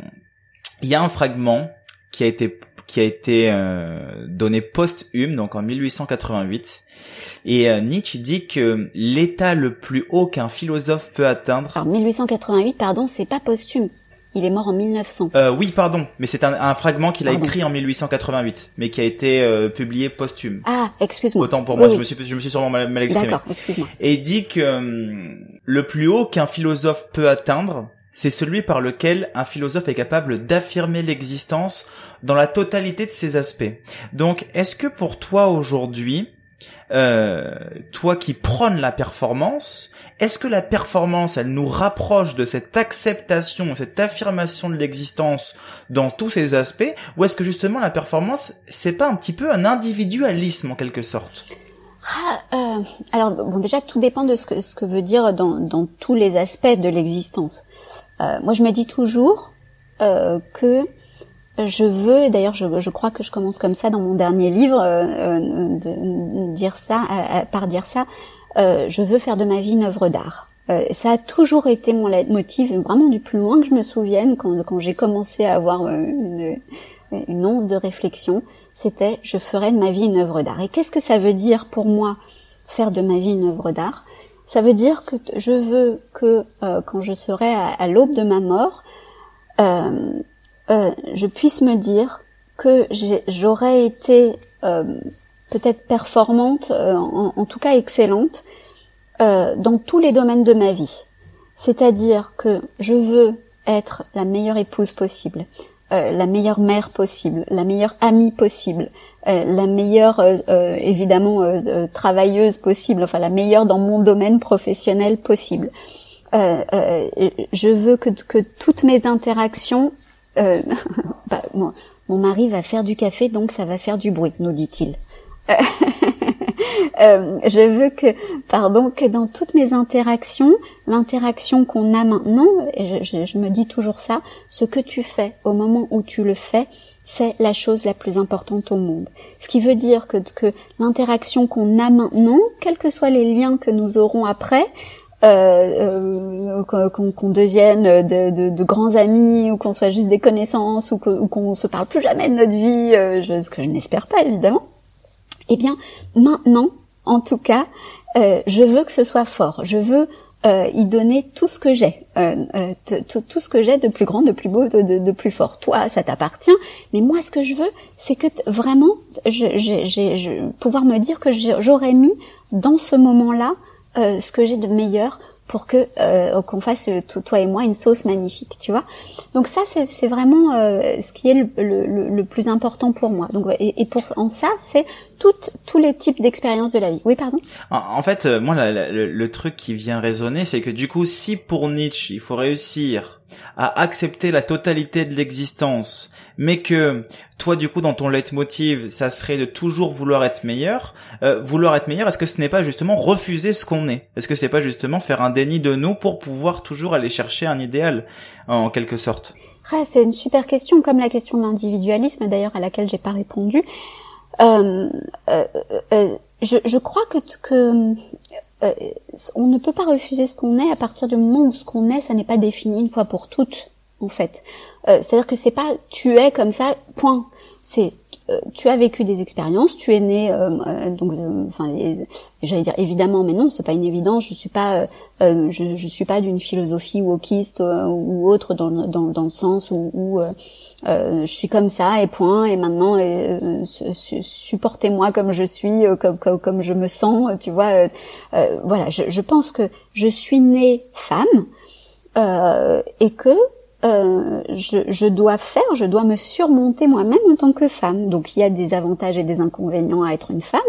il y a un fragment qui a été qui a été euh, donné post-hume, donc en 1888. Et euh, Nietzsche dit que l'état le plus haut qu'un philosophe peut atteindre. Alors 1888, pardon, c'est pas posthume. Il est mort en 1900. Euh, oui, pardon, mais c'est un, un, fragment qu'il a écrit en 1888, mais qui a été euh, publié posthume. Ah, excuse-moi. Autant pour moi, je me suis, je me suis sûrement mal, mal exprimé. D'accord, excuse-moi. Et il dit que hum, le plus haut qu'un philosophe peut atteindre, c'est celui par lequel un philosophe est capable d'affirmer l'existence dans la totalité de ses aspects. Donc, est-ce que pour toi aujourd'hui, euh, toi qui prônes la performance, est-ce que la performance, elle nous rapproche de cette acceptation, cette affirmation de l'existence dans tous ses aspects, ou est-ce que justement la performance, c'est pas un petit peu un individualisme en quelque sorte? Ah, euh, alors bon déjà tout dépend de ce que veut dire dans tous les aspects de l'existence. Euh, moi je me dis toujours euh, que je veux, d'ailleurs je, je, crois que je commence comme ça dans mon dernier livre, euh, de, dire ça, par dire ça, je veux faire de ma vie une œuvre d'art. ça a toujours été mon leitmotiv, vraiment du plus loin que je me souvienne, quand, quand j'ai commencé à avoir une, une once de réflexion, c'était je ferai de ma vie une œuvre d'art. Et qu'est-ce que ça veut dire pour moi faire de ma vie une œuvre d'art? Ça veut dire que je veux que quand je serai à, l'aube de ma mort, euh, euh, je puisse me dire que j'aurais été euh, peut-être performante, euh, en, tout cas excellente, euh, dans tous les domaines de ma vie. C'est-à-dire que je veux être la meilleure épouse possible, euh, la meilleure mère possible, la meilleure amie possible, la meilleure évidemment travailleuse possible, enfin la meilleure dans mon domaine professionnel possible. je veux que, que toutes mes interactions euh, bah, mon, mari va faire du café, donc ça va faire du bruit, nous dit-il. Euh, je veux que, pardon, que dans toutes mes interactions, l'interaction qu'on a maintenant, et je, me dis toujours ça, ce que tu fais au moment où tu le fais, c'est la chose la plus importante au monde. Ce qui veut dire que, que l'interaction qu'on a maintenant, quels que soient les liens que nous aurons après, euh, euh qu'on devienne de, de, grands amis ou qu'on soit juste des connaissances ou qu'on se parle plus jamais de notre vie, euh, ce que je n'espère pas évidemment. Eh bien, maintenant, en tout cas, euh, je veux que ce soit fort. Je veux euh, y donner tout ce que j'ai, euh, tout ce que j'ai de plus grand, de plus beau, de, plus fort. Toi, ça t'appartient, mais moi, ce que je veux, c'est que vraiment, je, pouvoir me dire que j'aurais mis dans ce moment-là euh, ce que j'ai de meilleur pour que euh, qu'on fasse euh, toi et moi une sauce magnifique, tu vois. Donc ça c'est vraiment ce qui est le, le, le, plus important pour moi. Donc et, pour en ça c'est tous les types d'expériences de la vie. Oui, pardon? En, fait, moi le, le, truc qui vient résonner, c'est que du coup, si pour Nietzsche il faut réussir à accepter la totalité de l'existence mais que toi du coup dans ton leitmotiv ça serait de toujours vouloir être meilleur euh, vouloir être meilleur est-ce que ce n'est pas justement refuser ce qu'on est? Est-ce que c'est pas justement faire un déni de nous pour pouvoir toujours aller chercher un idéal en quelque sorte? C'est une super question comme la question de l'individualisme d'ailleurs à laquelle j'ai pas répondu. Euh, euh, euh je, je, crois que, que euh, on ne peut pas refuser ce qu'on est à partir du moment où ce qu'on est, ça n'est pas défini une fois pour toutes en fait. Euh, c'est-à-dire que c'est pas tu es comme ça, point. C'est euh, tu as vécu des expériences, tu es né, euh, donc, enfin, j'allais dire évidemment, mais non, c'est pas une évidence. Je suis pas, je, je, suis pas d'une philosophie wokiste ou autre dans, dans, dans le sens où, où je suis comme ça et point. Et maintenant, supportez-moi comme je suis, comme, comme, comme je me sens. Tu vois, voilà. Je, je, pense que je suis née femme et que euh, je, je, dois faire, je dois me surmonter moi-même en tant que femme. Donc il y a des avantages et des inconvénients à être une femme,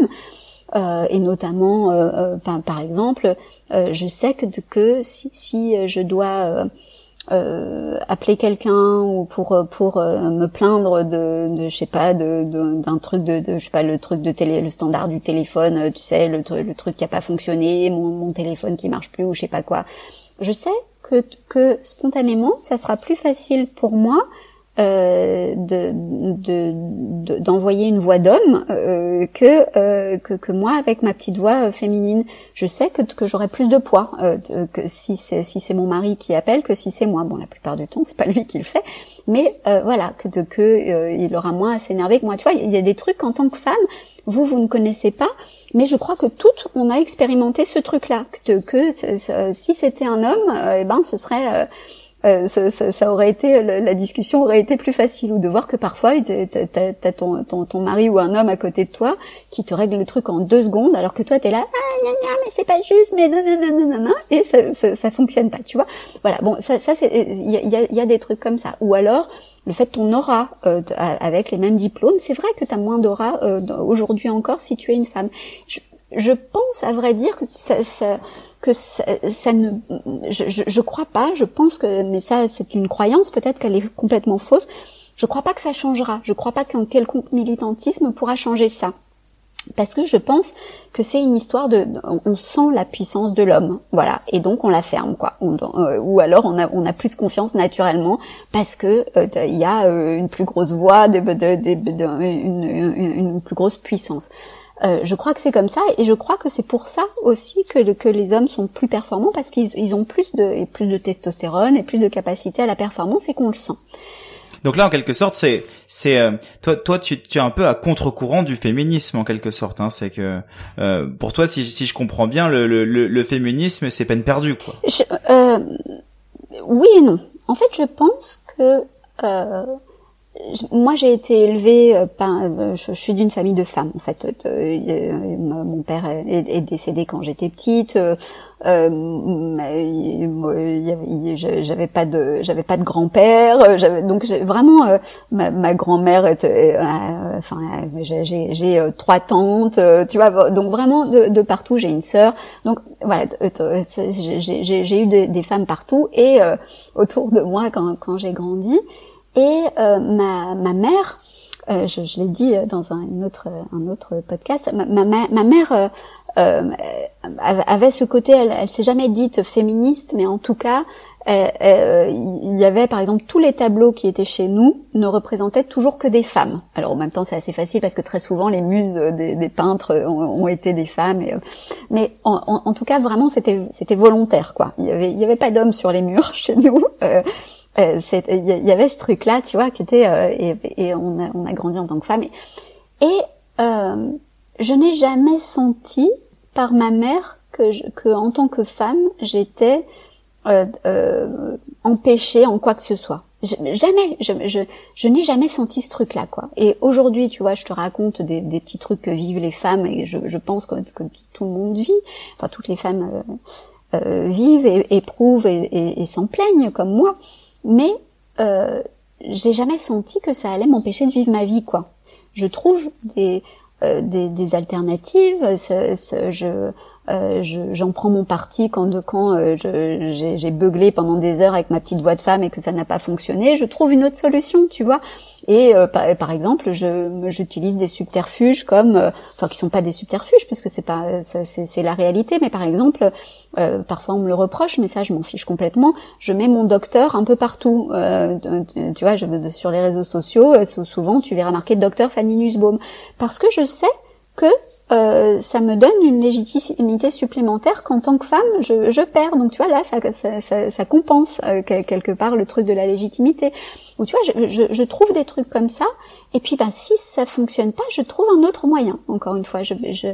euh, et notamment, euh, par, par, exemple, je sais que, que si, si, je dois appeler quelqu'un ou pour pour me plaindre de, de je sais pas de d'un truc de, de, je sais pas le truc de télé le standard du téléphone tu sais le, le truc qui a pas fonctionné mon, mon téléphone qui marche plus ou je sais pas quoi je sais que, que spontanément, ça sera plus facile pour moi euh, de, d'envoyer une voix d'homme euh, que, euh, que, que moi avec ma petite voix féminine. Je sais que, que j'aurai plus de poids que si c'est si c'est mon mari qui appelle que si c'est moi. Bon, la plupart du temps, c'est pas lui qui le fait, mais voilà que de, que il aura moins à s'énerver que moi. Tu vois, il y a des trucs en tant que femme. Vous, vous ne connaissez pas, mais je crois que toutes, on a expérimenté ce truc-là, que, que si c'était un homme, eh ben, ce serait euh, ça, ça, ça, aurait été la discussion aurait été plus facile. Ou de voir que parfois t'as, ton, ton, ton, mari ou un homme à côté de toi qui te règle le truc en deux secondes alors que toi t'es là ah gna, gna, mais c'est pas juste mais non non non non et ça, ça, ça fonctionne pas tu vois. Voilà bon ça ça c'est il y a, y a des trucs comme ça. Ou alors le fait de ton aura euh, avec les mêmes diplômes, c'est vrai que tu as moins d'aura euh, aujourd'hui encore si tu es une femme. Je, je pense à vrai dire que ça, ça que ça, ne, je, je, je, crois pas. Je pense que, mais ça, c'est une croyance. Peut-être qu'elle est complètement fausse. Je crois pas que ça changera. Je crois pas qu'un quelconque militantisme pourra changer ça. Parce que je pense que c'est une histoire de, on sent la puissance de l'homme, voilà, et donc on la ferme, quoi. Euh, ou alors on a, plus confiance naturellement parce que euh, il y a euh, une plus grosse voix, une, plus grosse puissance. Je crois que c'est comme ça et je crois que c'est pour ça aussi que, que les hommes sont plus performants parce qu'ils ont plus de, plus de testostérone et plus de capacité à la performance et qu'on le sent. Donc là, en quelque sorte, c'est c'est euh, toi toi tu, tu es un peu à contre-courant du féminisme en quelque sorte. Hein, c'est que euh, pour toi, si si je comprends bien, le le, le, féminisme c'est peine perdue quoi. euh, oui et non. En fait, je pense que euh, moi, j'ai été élevée euh, par, je, suis d'une famille de femmes en fait. Mon père est, décédé quand j'étais petite. Euh, j'avais pas de, j'avais pas de grand-père. J'avais donc vraiment ma, ma grand-mère était, enfin, j'ai trois tantes, tu vois. Donc vraiment de, de partout, j'ai une sœur. Donc voilà, j'ai eu des, femmes partout et autour de moi quand, quand j'ai grandi. Et euh, ma, ma mère, euh, je, je l'ai dit dans un, autre, un autre podcast, ma, ma, ma mère euh, avait ce côté, elle, elle s'est jamais dite féministe, mais en tout cas, il y avait par exemple tous les tableaux qui étaient chez nous ne représentaient toujours que des femmes. Alors en même temps c'est assez facile parce que très souvent les muses des, peintres ont, été des femmes. Mais en, tout cas vraiment c'était c'était volontaire quoi. Il y avait il y avait pas d'hommes sur les murs chez nous. Euh, il y, avait ce truc là tu vois qui était euh, et, on, a, grandi en tant que femme et, euh, je n'ai jamais senti par ma mère que, je, que en tant que femme j'étais euh, euh, empêchée en quoi que ce soit. Jamais je, je, je n'ai jamais senti ce truc là quoi. Et aujourd'hui tu vois je te raconte des, des, petits trucs que vivent les femmes et je, je pense que, tout le monde vit. Enfin toutes les femmes euh, vivent et éprouvent et, et, et s'en plaignent comme moi. Mais euh, j'ai jamais senti que ça allait m'empêcher de vivre ma vie, quoi. Je trouve des euh, des, des, alternatives. euh, j'en prends mon parti quand de quand euh, j'ai beuglé pendant des heures avec ma petite voix de femme et que ça n'a pas fonctionné. Je trouve une autre solution, tu vois. Et euh, par, exemple, je j'utilise des subterfuges comme, euh, enfin qui sont pas des subterfuges puisque c'est pas c'est la réalité, mais par exemple, euh, parfois on me le reproche, mais ça je m'en fiche complètement. Je mets mon docteur un peu partout, tu vois, je, sur les réseaux sociaux, souvent tu verras marqué docteur Fanny Nussbaum parce que je sais que euh, ça me donne une légitimité supplémentaire qu'en tant que femme, je, je, perds. Donc tu vois, là, ça, ça, ça, ça compense euh, quelque part le truc de la légitimité. Ou tu vois, je, je, je, trouve des trucs comme ça. Et puis, ben, si ça fonctionne pas, je trouve un autre moyen. Encore une fois, je, je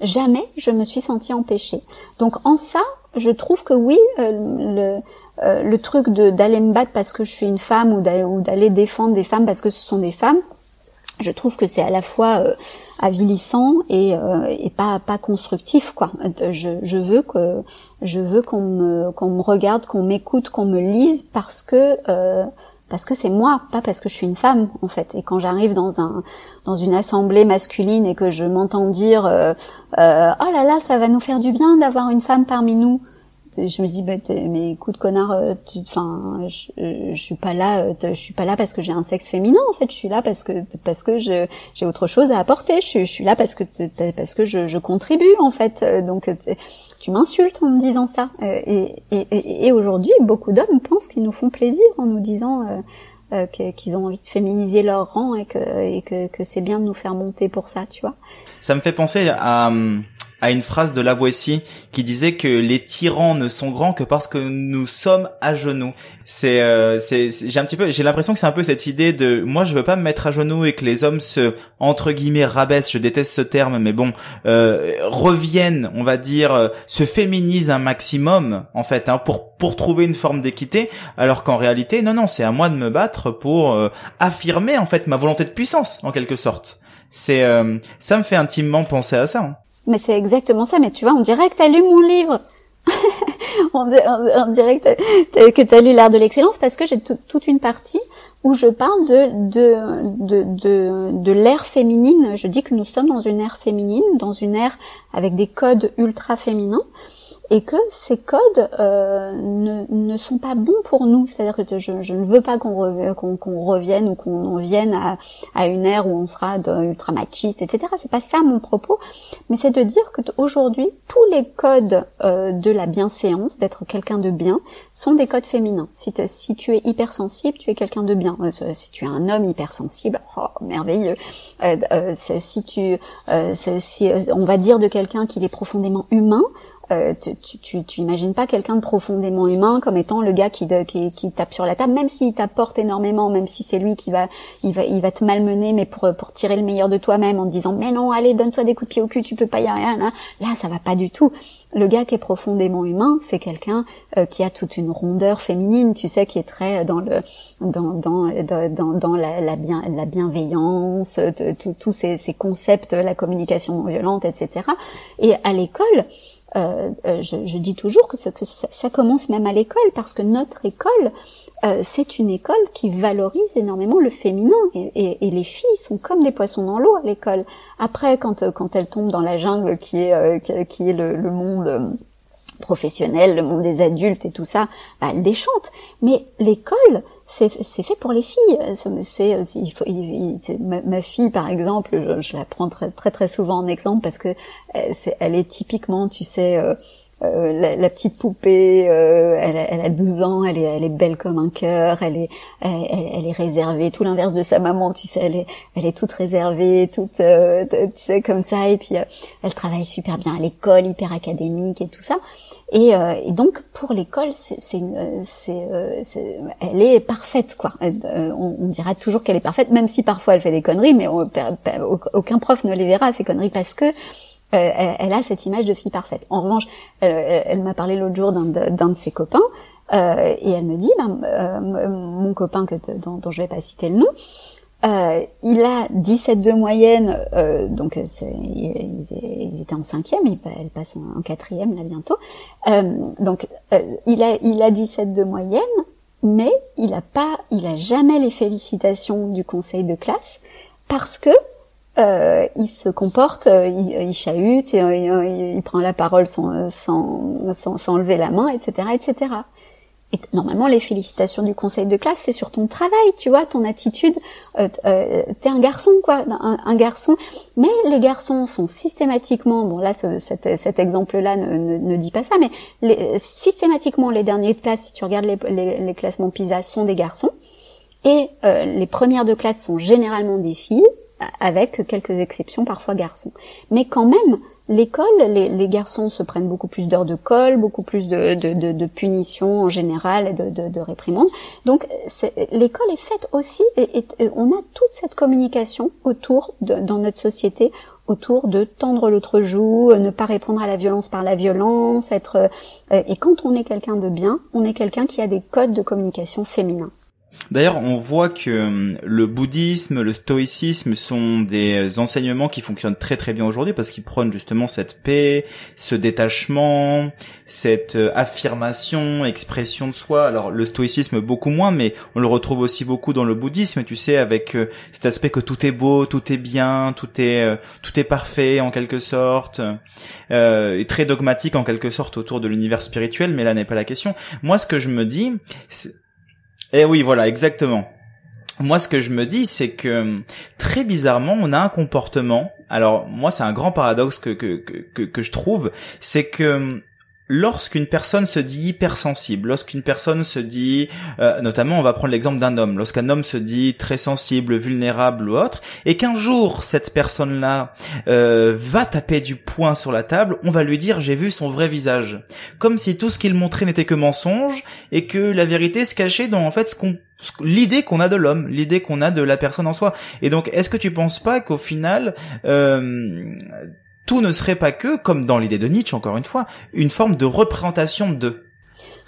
jamais je me suis sentie empêchée. Donc en ça, je trouve que oui, euh, le, euh, le truc d'aller me battre parce que je suis une femme ou d'aller défendre des femmes parce que ce sont des femmes, je trouve que c'est à la fois euh, avilissant et, euh, et pas pas constructif quoi. Je, je veux que je veux qu'on me qu'on me regarde, qu'on m'écoute, qu'on me lise parce que euh, parce que c'est moi, pas parce que je suis une femme en fait. Et quand j'arrive dans un dans une assemblée masculine et que je m'entends dire oh là là ça va nous faire du bien d'avoir une femme parmi nous, je me dis bah mais écoute connard euh, enfin je, suis pas là euh, je suis pas là parce que j'ai un sexe féminin en fait. Je suis là parce que parce que je j'ai autre chose à apporter. Je, je suis là parce que parce que je, je contribue en fait. Euh, donc tu m'insultes en me disant ça et, et, aujourd'hui beaucoup d'hommes pensent qu'ils nous font plaisir en nous disant qu'ils ont envie de féminiser leur rang et que, et que, que c'est bien de nous faire monter pour ça, tu vois. Ça me fait penser à à une phrase de La qui disait que les tyrans ne sont grands que parce que nous sommes à genoux. C'est, euh, c'est, j'ai un petit peu, j'ai l'impression que c'est un peu cette idée de, moi je veux pas me mettre à genoux et que les hommes se entre guillemets rabaissent. Je déteste ce terme, mais bon, euh, reviennent, on va dire, euh, se féminisent un maximum en fait, hein, pour pour trouver une forme d'équité, alors qu'en réalité, non non, c'est à moi de me battre pour euh, affirmer en fait ma volonté de puissance en quelque sorte. C'est, ça me fait intimement penser à ça. Hein. Mais c'est exactement ça. Mais tu vois, on dirait que t'as lu mon livre. on, dirait que t'as lu l'art de l'excellence parce que j'ai toute une partie où je parle de de de, de l'ère féminine. Je dis que nous sommes dans une ère féminine, dans une ère avec des codes ultra féminins et que ces codes euh, ne, ne sont pas bons pour nous. C'est-à-dire que je, je, ne veux pas qu'on revienne, qu'on, revienne ou qu'on vienne à, à, une ère où on sera ultra machiste, etc. C'est pas ça mon propos, mais c'est de dire que aujourd'hui tous les codes euh, de la bienséance, d'être quelqu'un de bien, sont des codes féminins. Si, si tu es hypersensible, tu es quelqu'un de bien. Euh, si tu es un homme hypersensible, oh, merveilleux. Euh, euh si tu, si on va dire de quelqu'un qu'il est profondément humain, euh, tu, tu, tu, imagines pas quelqu'un de profondément humain comme étant le gars qui, qui, qui tape sur la table, même s'il t'apporte énormément, même si c'est lui qui va, il va, il va te malmener, mais pour, pour tirer le meilleur de toi-même en te disant mais non, allez, donne-toi des coups de pied au cul, tu peux pas y rien. Là, là, ça va pas du tout. Le gars qui est profondément humain, c'est quelqu'un euh, qui a toute une rondeur féminine, tu sais, qui est très dans le dans dans, dans la, la, bien la bienveillance, tous ces, ces concepts, la communication non violente, etc. Et à l'école euh, euh, je, je, dis toujours que, que ça, ça, commence même à l'école parce que notre école, euh, c'est une école qui valorise énormément le féminin et, et, les filles sont comme des poissons dans l'eau à l'école. Après, quand, quand elles tombent dans la jungle qui est, qui est le, le monde professionnel, le monde des adultes et tout ça, bah, elles déchantent. Mais l'école, c'est fait pour les filles. C'est il faut ma, fille par exemple, je, la prends très très souvent en exemple parce que euh, elle est typiquement, tu sais. Euh, euh, la, petite poupée, elle, elle, a 12 ans, elle est, elle est belle comme un cœur, elle est, elle, elle, est réservée, tout l'inverse de sa maman, tu sais, elle est, elle est toute réservée, toute, tu sais, comme ça, et puis elle travaille super bien à l'école, hyper académique et tout ça. Et, euh, et, donc pour l'école, c'est, c'est, euh, elle est parfaite quoi. Euh, on, on, dira toujours qu'elle est parfaite, même si parfois elle fait des conneries, mais aucun prof ne les verra ces conneries parce que elle, a cette image de fille parfaite. En revanche, elle, elle m'a parlé l'autre jour d'un de, de ses copains et elle me dit, ben, mon copain que dont, dont je vais pas citer le nom. Euh, il a 17 de moyenne, euh, donc ils, ils, étaient en cinquième, elle passe en, quatrième là bientôt. Euh, donc euh, il a il a 17 de moyenne, mais il a pas, il a jamais les félicitations du conseil de classe parce que euh, il se comporte, il, il chahute, il, prend la parole sans, sans, sans, sans lever la main, etc., etc. Et normalement, les félicitations du conseil de classe, c'est sur ton travail, tu vois, ton attitude. Euh, euh, T'es un garçon, quoi, un, garçon. Mais les garçons sont systématiquement, bon là, ce, cet, cet exemple-là ne, dit pas ça, mais systématiquement, les derniers de classe, si tu regardes les, les, les classements PISA, sont des garçons. Et euh, les premières de classe sont généralement des filles, avec quelques exceptions, parfois garçons. Mais quand même, l'école, les, garçons se prennent beaucoup plus d'heures de colle, beaucoup plus de, de, de, punitions en général, de, de, de réprimandes. Donc l'école est faite aussi, et, on a toute cette communication autour de, dans notre société autour de tendre l'autre joue, ne pas répondre à la violence par la violence, être euh, et quand on est quelqu'un de bien, on est quelqu'un qui a des codes de communication féminins. D'ailleurs, on voit que euh, le bouddhisme, le stoïcisme sont des enseignements qui fonctionnent très très bien aujourd'hui parce qu'ils prônent justement cette paix, ce détachement, cette euh, affirmation, expression de soi. Alors le stoïcisme beaucoup moins, mais on le retrouve aussi beaucoup dans le bouddhisme, tu sais, avec euh, cet aspect que tout est beau, tout est bien, tout est tout est parfait en quelque sorte, euh, et très dogmatique en quelque sorte autour de l'univers spirituel. Mais là n'est pas la question. Moi, ce que je me dis, eh oui, voilà, exactement. Moi, ce que je me dis, c'est que très bizarrement, on a un comportement. Alors, moi, c'est un grand paradoxe que que que, que je trouve, c'est que lorsqu'une personne se dit hypersensible, lorsqu'une personne se dit, euh, notamment on va prendre l'exemple d'un homme, lorsqu'un homme se dit très sensible, vulnérable ou autre, et qu'un jour cette personne-là euh, va taper du poing sur la table, on va lui dire j'ai vu son vrai visage, comme si tout ce qu'il montrait n'était que mensonge et que la vérité se cachait dans en fait ce qu'on l'idée qu'on a de l'homme, l'idée qu'on a de la personne en soi. Et donc, est-ce que tu penses pas qu'au final, euh, tout ne serait pas que, comme dans l'idée de Nietzsche, encore une fois, une forme de représentation de.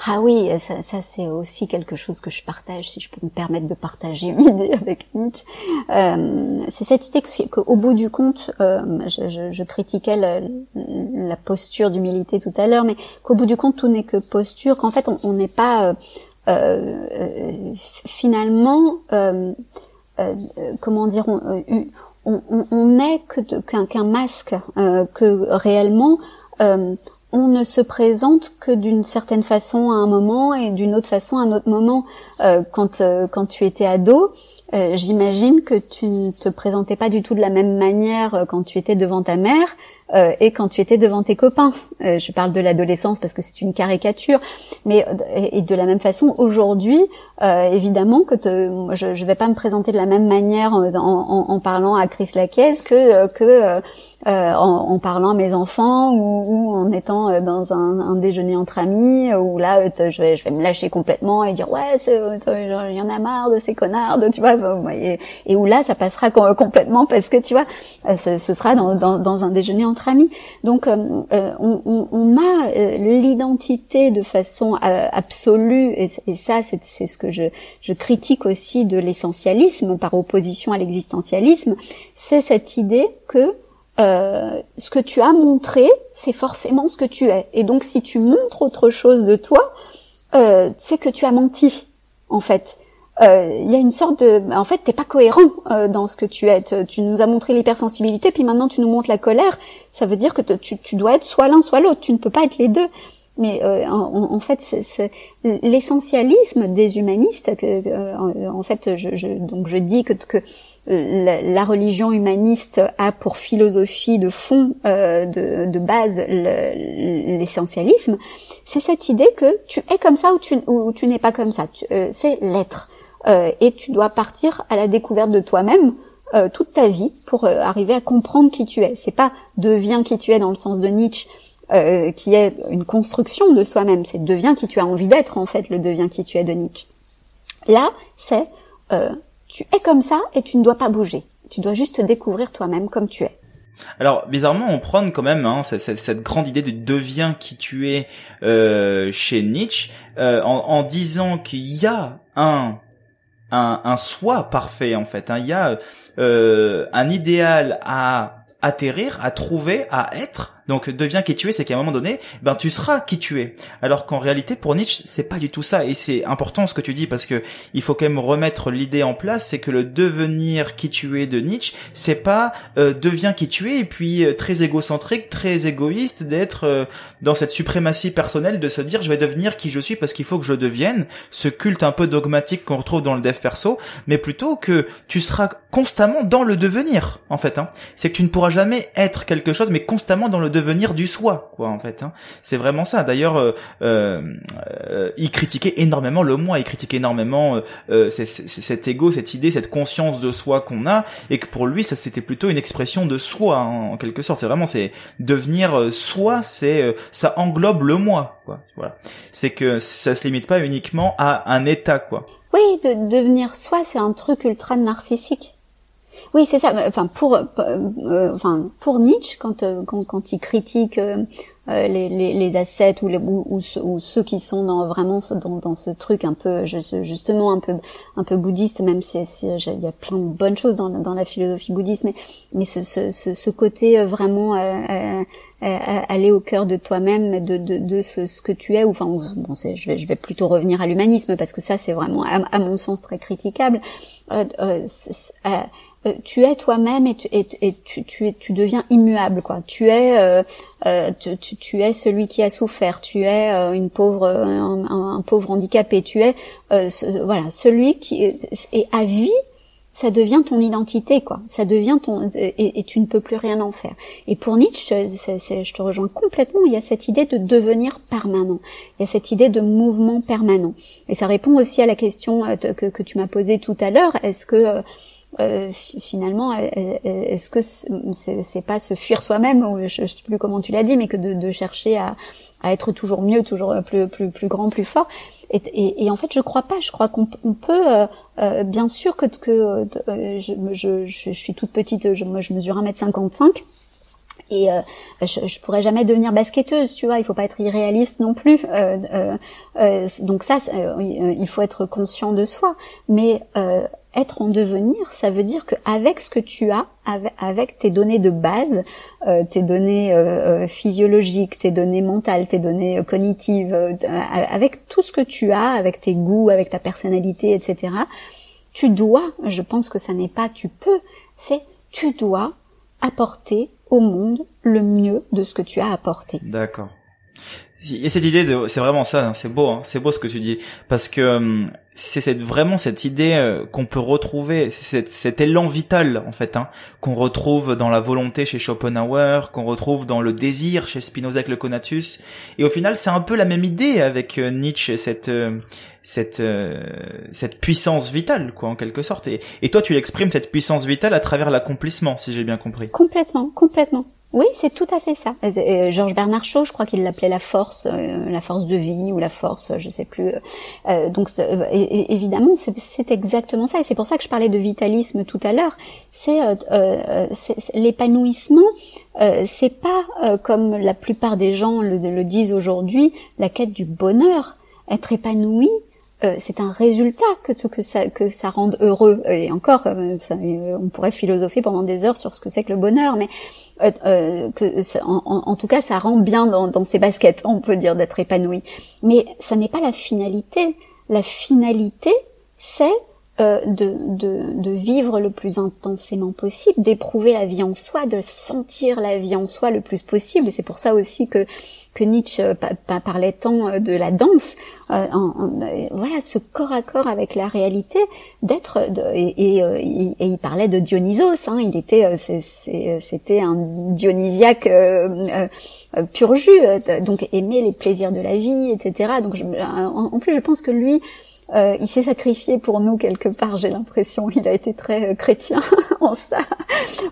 Ah oui, ça, ça c'est aussi quelque chose que je partage, si je peux me permettre de partager une idée avec Nietzsche. Euh, c'est cette idée qu'au bout du compte, euh, je, je, je, critiquais la, la posture d'humilité tout à l'heure, mais qu'au bout du compte, tout n'est que posture, qu'en fait, on n'est pas... Euh, euh, finalement, euh, euh, comment dire, on, on que qu'un masque, euh, que réellement euh, on ne se présente que d'une certaine façon à un moment et d'une autre façon à un autre moment. Euh, quand quand tu étais ado, j'imagine que tu ne te présentais pas du tout de la même manière quand tu étais devant ta mère euh, et quand tu étais devant tes copains. Euh, je parle de l'adolescence parce que c'est une caricature, mais et, de la même façon aujourd'hui, euh, évidemment que je, je vais pas me présenter de la même manière en, en, en parlant à Chris Lacaise que que euh, en, en, parlant à mes enfants ou, ou en étant euh, dans un, un, déjeuner entre amis où là je vais, je vais me lâcher complètement et dire ouais il y en a marre de ces connards tu vois et, et, où là ça passera complètement parce que tu vois ce, ce sera dans, dans, dans un déjeuner entre ami. Donc euh, euh, on, on, a euh, l'identité de façon absolue, et, ça c'est ce que je, je critique aussi de l'essentialisme par opposition à l'existentialisme, c'est cette idée que euh, ce que tu as montré, c'est forcément ce que tu es. Et donc, si tu montres autre chose de toi, euh, c'est que tu as menti, en fait. Euh, il y a une sorte de, en fait, t'es pas cohérent euh, dans ce que tu es. Tu nous as montré l'hypersensibilité, puis maintenant tu nous montres la colère. Ça veut dire que tu, tu dois être soit l'un, soit l'autre. Tu ne peux pas être les deux. Mais euh, en, en, fait, l'essentialisme des humanistes. en fait, je, je, donc je dis que, que la, religion humaniste a pour philosophie de fond, de, de, base, l'essentialisme. C'est cette idée que tu es comme ça ou tu, ou tu n'es pas comme ça. c'est l'être. Euh, et tu dois partir à la découverte de toi-même euh, toute ta vie pour euh, arriver à comprendre qui tu es. C'est pas deviens qui tu es dans le sens de Nietzsche, qui est une construction de soi-même. C'est deviens qui tu as envie d'être en fait, le deviens qui tu es de Nietzsche. Là, c'est tu es comme ça et tu ne dois pas bouger. Tu dois juste découvrir toi-même comme tu es. Alors bizarrement, on prend quand même hein, cette, cette, grande idée de deviens qui tu es chez Nietzsche en, en disant qu'il y a un un, un soi parfait en fait. Hein. Il y a euh, un idéal à atterrir, à trouver, à être donc deviens qui tu es, c'est qu'à un moment donné, ben tu seras qui tu es. Alors qu'en réalité, pour Nietzsche, c'est pas du tout ça. Et c'est important ce que tu dis parce que il faut quand même remettre l'idée en place, c'est que le devenir qui tu es de Nietzsche, c'est pas euh, deviens qui tu es et puis euh, très égocentrique, très égoïste d'être euh, dans cette suprématie personnelle de se dire je vais devenir qui je suis parce qu'il faut que je devienne. Ce culte un peu dogmatique qu'on retrouve dans le dev perso, mais plutôt que tu seras constamment dans le devenir en fait. Hein. C'est que tu ne pourras jamais être quelque chose, mais constamment dans le devenir du soi, quoi, en fait. Hein. C'est vraiment ça. D'ailleurs, euh, euh, euh, il critiquait énormément le moi, il critiquait énormément euh, cet ego, cette idée, cette conscience de soi qu'on a, et que pour lui, ça c'était plutôt une expression de soi, hein, en quelque sorte. C'est vraiment, c'est devenir soi, c'est ça englobe le moi, quoi. Voilà. C'est que ça se limite pas uniquement à un état, quoi. Oui, de devenir soi, c'est un truc ultra narcissique. Oui, c'est ça. Enfin, pour, euh, enfin, pour Nietzsche, quand, euh, quand, quand il critique euh, les, les, les ascètes ou, les, ou, ceux qui sont dans, vraiment dans, dans ce truc un peu, justement, un peu, un peu bouddhiste, même si, il y a plein de bonnes choses dans, dans la philosophie bouddhiste, mais, mais ce, ce, ce, côté vraiment aller au cœur de toi-même, de, de, de ce, ce, que tu es. Ou, enfin, bon, je vais, je vais plutôt revenir à l'humanisme parce que ça, c'est vraiment, à, à, mon sens, très critiquable. Euh, euh, tu es toi-même et, tu, et, tu, tu, tu, deviens immuable quoi. Tu es euh, euh tu, tu, es celui qui a souffert. Tu es euh, une pauvre un, pauvre handicapé. Tu es voilà celui qui est à vie. ça devient ton identité, quoi. Ça devient ton et, tu ne peux plus rien en faire. Et pour Nietzsche, je te rejoins complètement. Il y a cette idée de devenir permanent. Il y a cette idée de mouvement permanent. Et ça répond aussi à la question euh, que, que tu m'as posée tout à l'heure. Est-ce que euh, euh finalement, est-ce que c'est pas se fuir soi-même, ou je, sais plus comment tu l'as dit, mais que de, de chercher à, à, être toujours mieux, toujours plus, plus, plus grand, plus fort. Et, et, et, en fait, je crois pas. Je crois qu'on peut, euh, euh, bien sûr que, que euh, je, je, je, suis toute petite. Je, moi, je mesure 1m55. Et euh, je, je pourrais jamais devenir basketteuse, tu vois. Il faut pas être irréaliste non plus. donc ça, il faut être conscient de soi. Mais être en devenir, ça veut dire qu'avec ce que tu as, avec, tes données de base, euh, tes données euh, euh, physiologiques, tes données mentales, tes données cognitives, avec tout ce que tu as, avec tes goûts, avec ta personnalité, etc., tu dois, je pense que ça n'est pas tu peux, c'est tu dois apporter au monde le mieux de ce que tu as apporté. D'accord. Et cette idée de, c'est vraiment ça, hein, c'est beau, hein, c'est beau ce que tu dis, parce que hum, c'est cette, vraiment cette idée euh, qu'on peut retrouver, c'est cet élan vital en fait, hein, qu'on retrouve dans la volonté chez Schopenhauer, qu'on retrouve dans le désir chez Spinoza avec le conatus, et au final c'est un peu la même idée avec euh, Nietzsche, cette euh, cette cette puissance vitale quoi en quelque sorte. Et, et toi tu exprimes cette puissance vitale à travers l'accomplissement, si j'ai bien compris. Complètement, complètement. Oui, c'est tout à fait ça. Euh, Georges Bernard Shaw, je crois qu'il l'appelait la force, euh, la force de vie ou la force, je sais plus. Euh, donc évidemment, c'est exactement ça. Et c'est pour ça que je parlais de vitalisme tout à l'heure. C'est l'épanouissement. c'est pas comme la plupart des gens le, le disent aujourd'hui, la quête du bonheur. Être épanoui, euh, c'est un résultat que, que ça que ça rende heureux. Et encore euh, euh, on pourrait philosopher pendant des heures sur ce que c'est que le bonheur mais que en, tout cas ça rend bien dans, dans ses baskets on peut dire d'être épanoui. Mais ça n'est pas la finalité. La finalité c'est de, de, de, vivre le plus intensément possible, d'éprouver la vie en soi, de sentir la vie en soi le plus possible. Et c'est pour ça aussi que que Nietzsche euh, parlait tant euh, de la danse, euh, voilà, ce corps à corps avec la réalité, d'être et, il parlait de Dionysos, hein, il était, c'était un dionysiaque pur jus, donc aimer les plaisirs de la vie, etc. Donc en, plus, je pense que lui, euh, il s'est sacrifié pour nous quelque part, j'ai l'impression. Il a été très euh, chrétien en ça,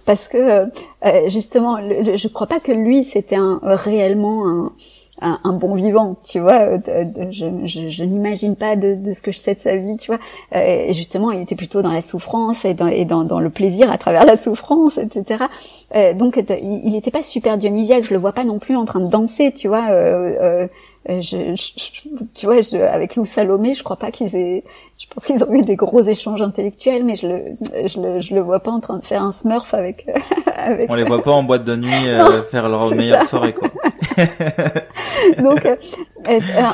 parce que euh, justement, le, je crois pas que lui c'était un, réellement un, un, bon vivant, tu vois. je, je, je n'imagine pas de, de, ce que je sais de sa vie, tu vois. et justement, il était plutôt dans la souffrance et dans, et dans, dans le plaisir à travers la souffrance, etc. donc, il n'était pas super dionysiaque. Je le vois pas non plus en train de danser, tu vois. Euh, je, tu vois, je, avec Lou Salomé, je crois pas qu'ils aient, je pense qu'ils ont eu des gros échanges intellectuels, mais je le, je le, je le vois pas en train de faire un Smurf avec. avec... On les voit pas en boîte de nuit euh, faire leur meilleure soirée, quoi. Donc, euh,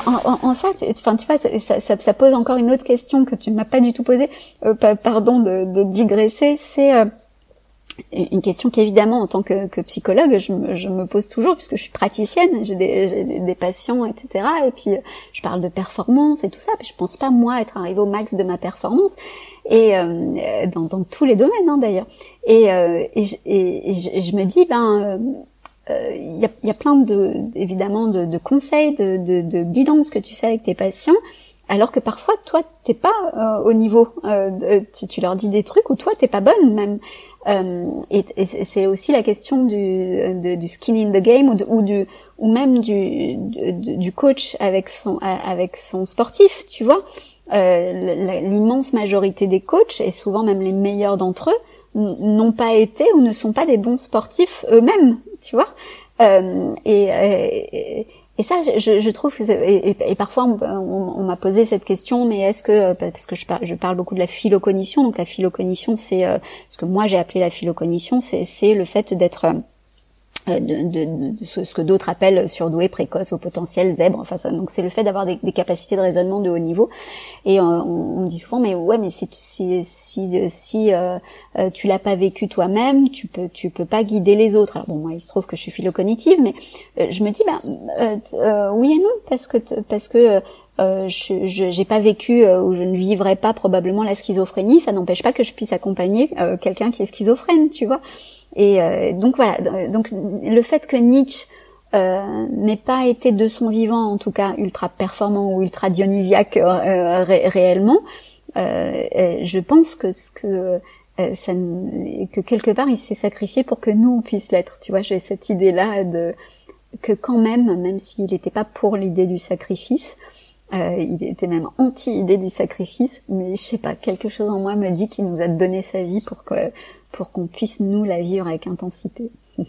en, en, ça, enfin, tu vois, ça, ça, ça, pose encore une autre question que tu m'as pas du tout posée. pardon de, de digresser, c'est une question qu'évidemment en tant que, psychologue je me, je me, pose toujours puisque je suis praticienne j'ai des, des, patients etc et puis je parle de performance et tout ça puis je pense pas moi être arrivée au max de ma performance et euh, dans, dans, tous les domaines hein, d'ailleurs. Et, euh, et, et, je, me dis ben euh, il y, a, y, a, plein de évidemment de, de conseils de, de, de guidance que tu fais avec tes patients alors que parfois toi t'es pas euh, au niveau euh, tu, tu, leur dis des trucs ou toi t'es pas bonne même euh, et, c'est aussi la question du, skin in the game ou, du ou même du, du, coach avec son avec son sportif, tu vois. Euh, L'immense majorité des coachs et souvent même les meilleurs d'entre eux n'ont pas été ou ne sont pas des bons sportifs eux-mêmes, tu vois. Euh, et ça, je, trouve, que et, parfois on, m'a posé cette question, mais est-ce que, euh, parce que je, parle, beaucoup de la philocognition, donc la philocognition, c'est euh, ce que moi j'ai appelé la philocognition, c'est le fait d'être euh, de, de, de, ce que d'autres appellent surdoué, précoce, au potentiel, zèbre. Enfin, ça, donc c'est le fait d'avoir des, des, capacités de raisonnement de haut niveau. Et euh, on, on, me dit souvent, mais ouais, mais si si si, si euh, euh, tu l'as pas vécu toi-même, tu peux tu peux pas guider les autres. Alors bon, moi il se trouve que je suis philocognitive, mais je me dis, bah oui et non, parce que parce que euh, je j'ai pas vécu euh, ou je ne vivrai pas probablement la schizophrénie. Ça n'empêche pas que je puisse accompagner euh, quelqu'un qui est schizophrène, tu vois. Et donc voilà. Donc le fait que Nietzsche n'ait pas été de son vivant, en tout cas ultra performant ou ultra dionysiaque réellement, je pense que ce que ça, que quelque part il s'est sacrifié pour que nous on puisse l'être. Tu vois, j'ai cette idée là de que quand même, même s'il n'était pas pour l'idée du sacrifice, euh, il était même anti-idée du sacrifice, mais je sais pas, quelque chose en moi me dit qu'il nous a donné sa vie pour que pour qu'on puisse nous la vivre avec intensité.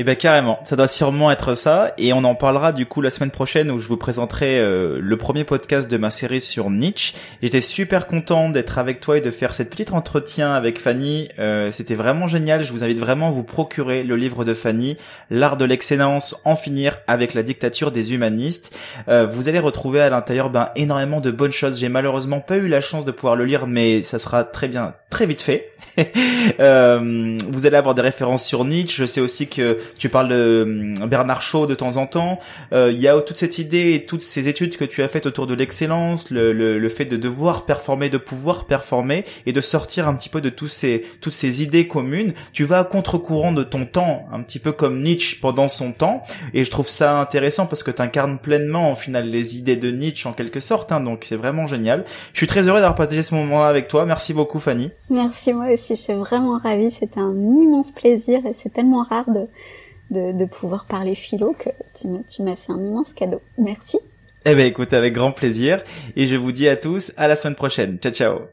Eh ben carrément, ça doit sûrement être ça, et on en parlera du coup la semaine prochaine où je vous présenterai euh, le premier podcast de ma série sur Nietzsche. J'étais super content d'être avec toi et de faire cette petite entretien avec Fanny. Euh, C'était vraiment génial. Je vous invite vraiment à vous procurer le livre de Fanny, L'art de l'excellence, en finir avec la dictature des humanistes. Euh, vous allez retrouver à l'intérieur ben énormément de bonnes choses. J'ai malheureusement pas eu la chance de pouvoir le lire, mais ça sera très bien, très vite fait. Euh, vous allez avoir des références sur Nietzsche. Je sais aussi que tu parles de hum, Bernard Shaw de temps en temps. Euh, il y a toute cette idée et toutes ces études que tu as faites autour de l'excellence, le, le, le, fait de devoir performer, de pouvoir performer et de sortir un petit peu de tous ces, toutes ces idées communes. Tu vas à contre-courant de ton temps, un petit peu comme Nietzsche pendant son temps. Et je trouve ça intéressant parce que tu incarnes pleinement, au final, les idées de Nietzsche en quelque sorte. Hein, donc c'est vraiment génial. Je suis très heureux d'avoir partagé ce moment avec toi. Merci beaucoup, Fanny. Merci moi aussi. Je suis vraiment ravie. C'était un immense plaisir et c'est tellement rare de de, pouvoir parler philo que tu m'as fait un immense cadeau. Merci. Eh ben écoute, avec grand plaisir. Et je vous dis à tous à la semaine prochaine. Ciao ciao.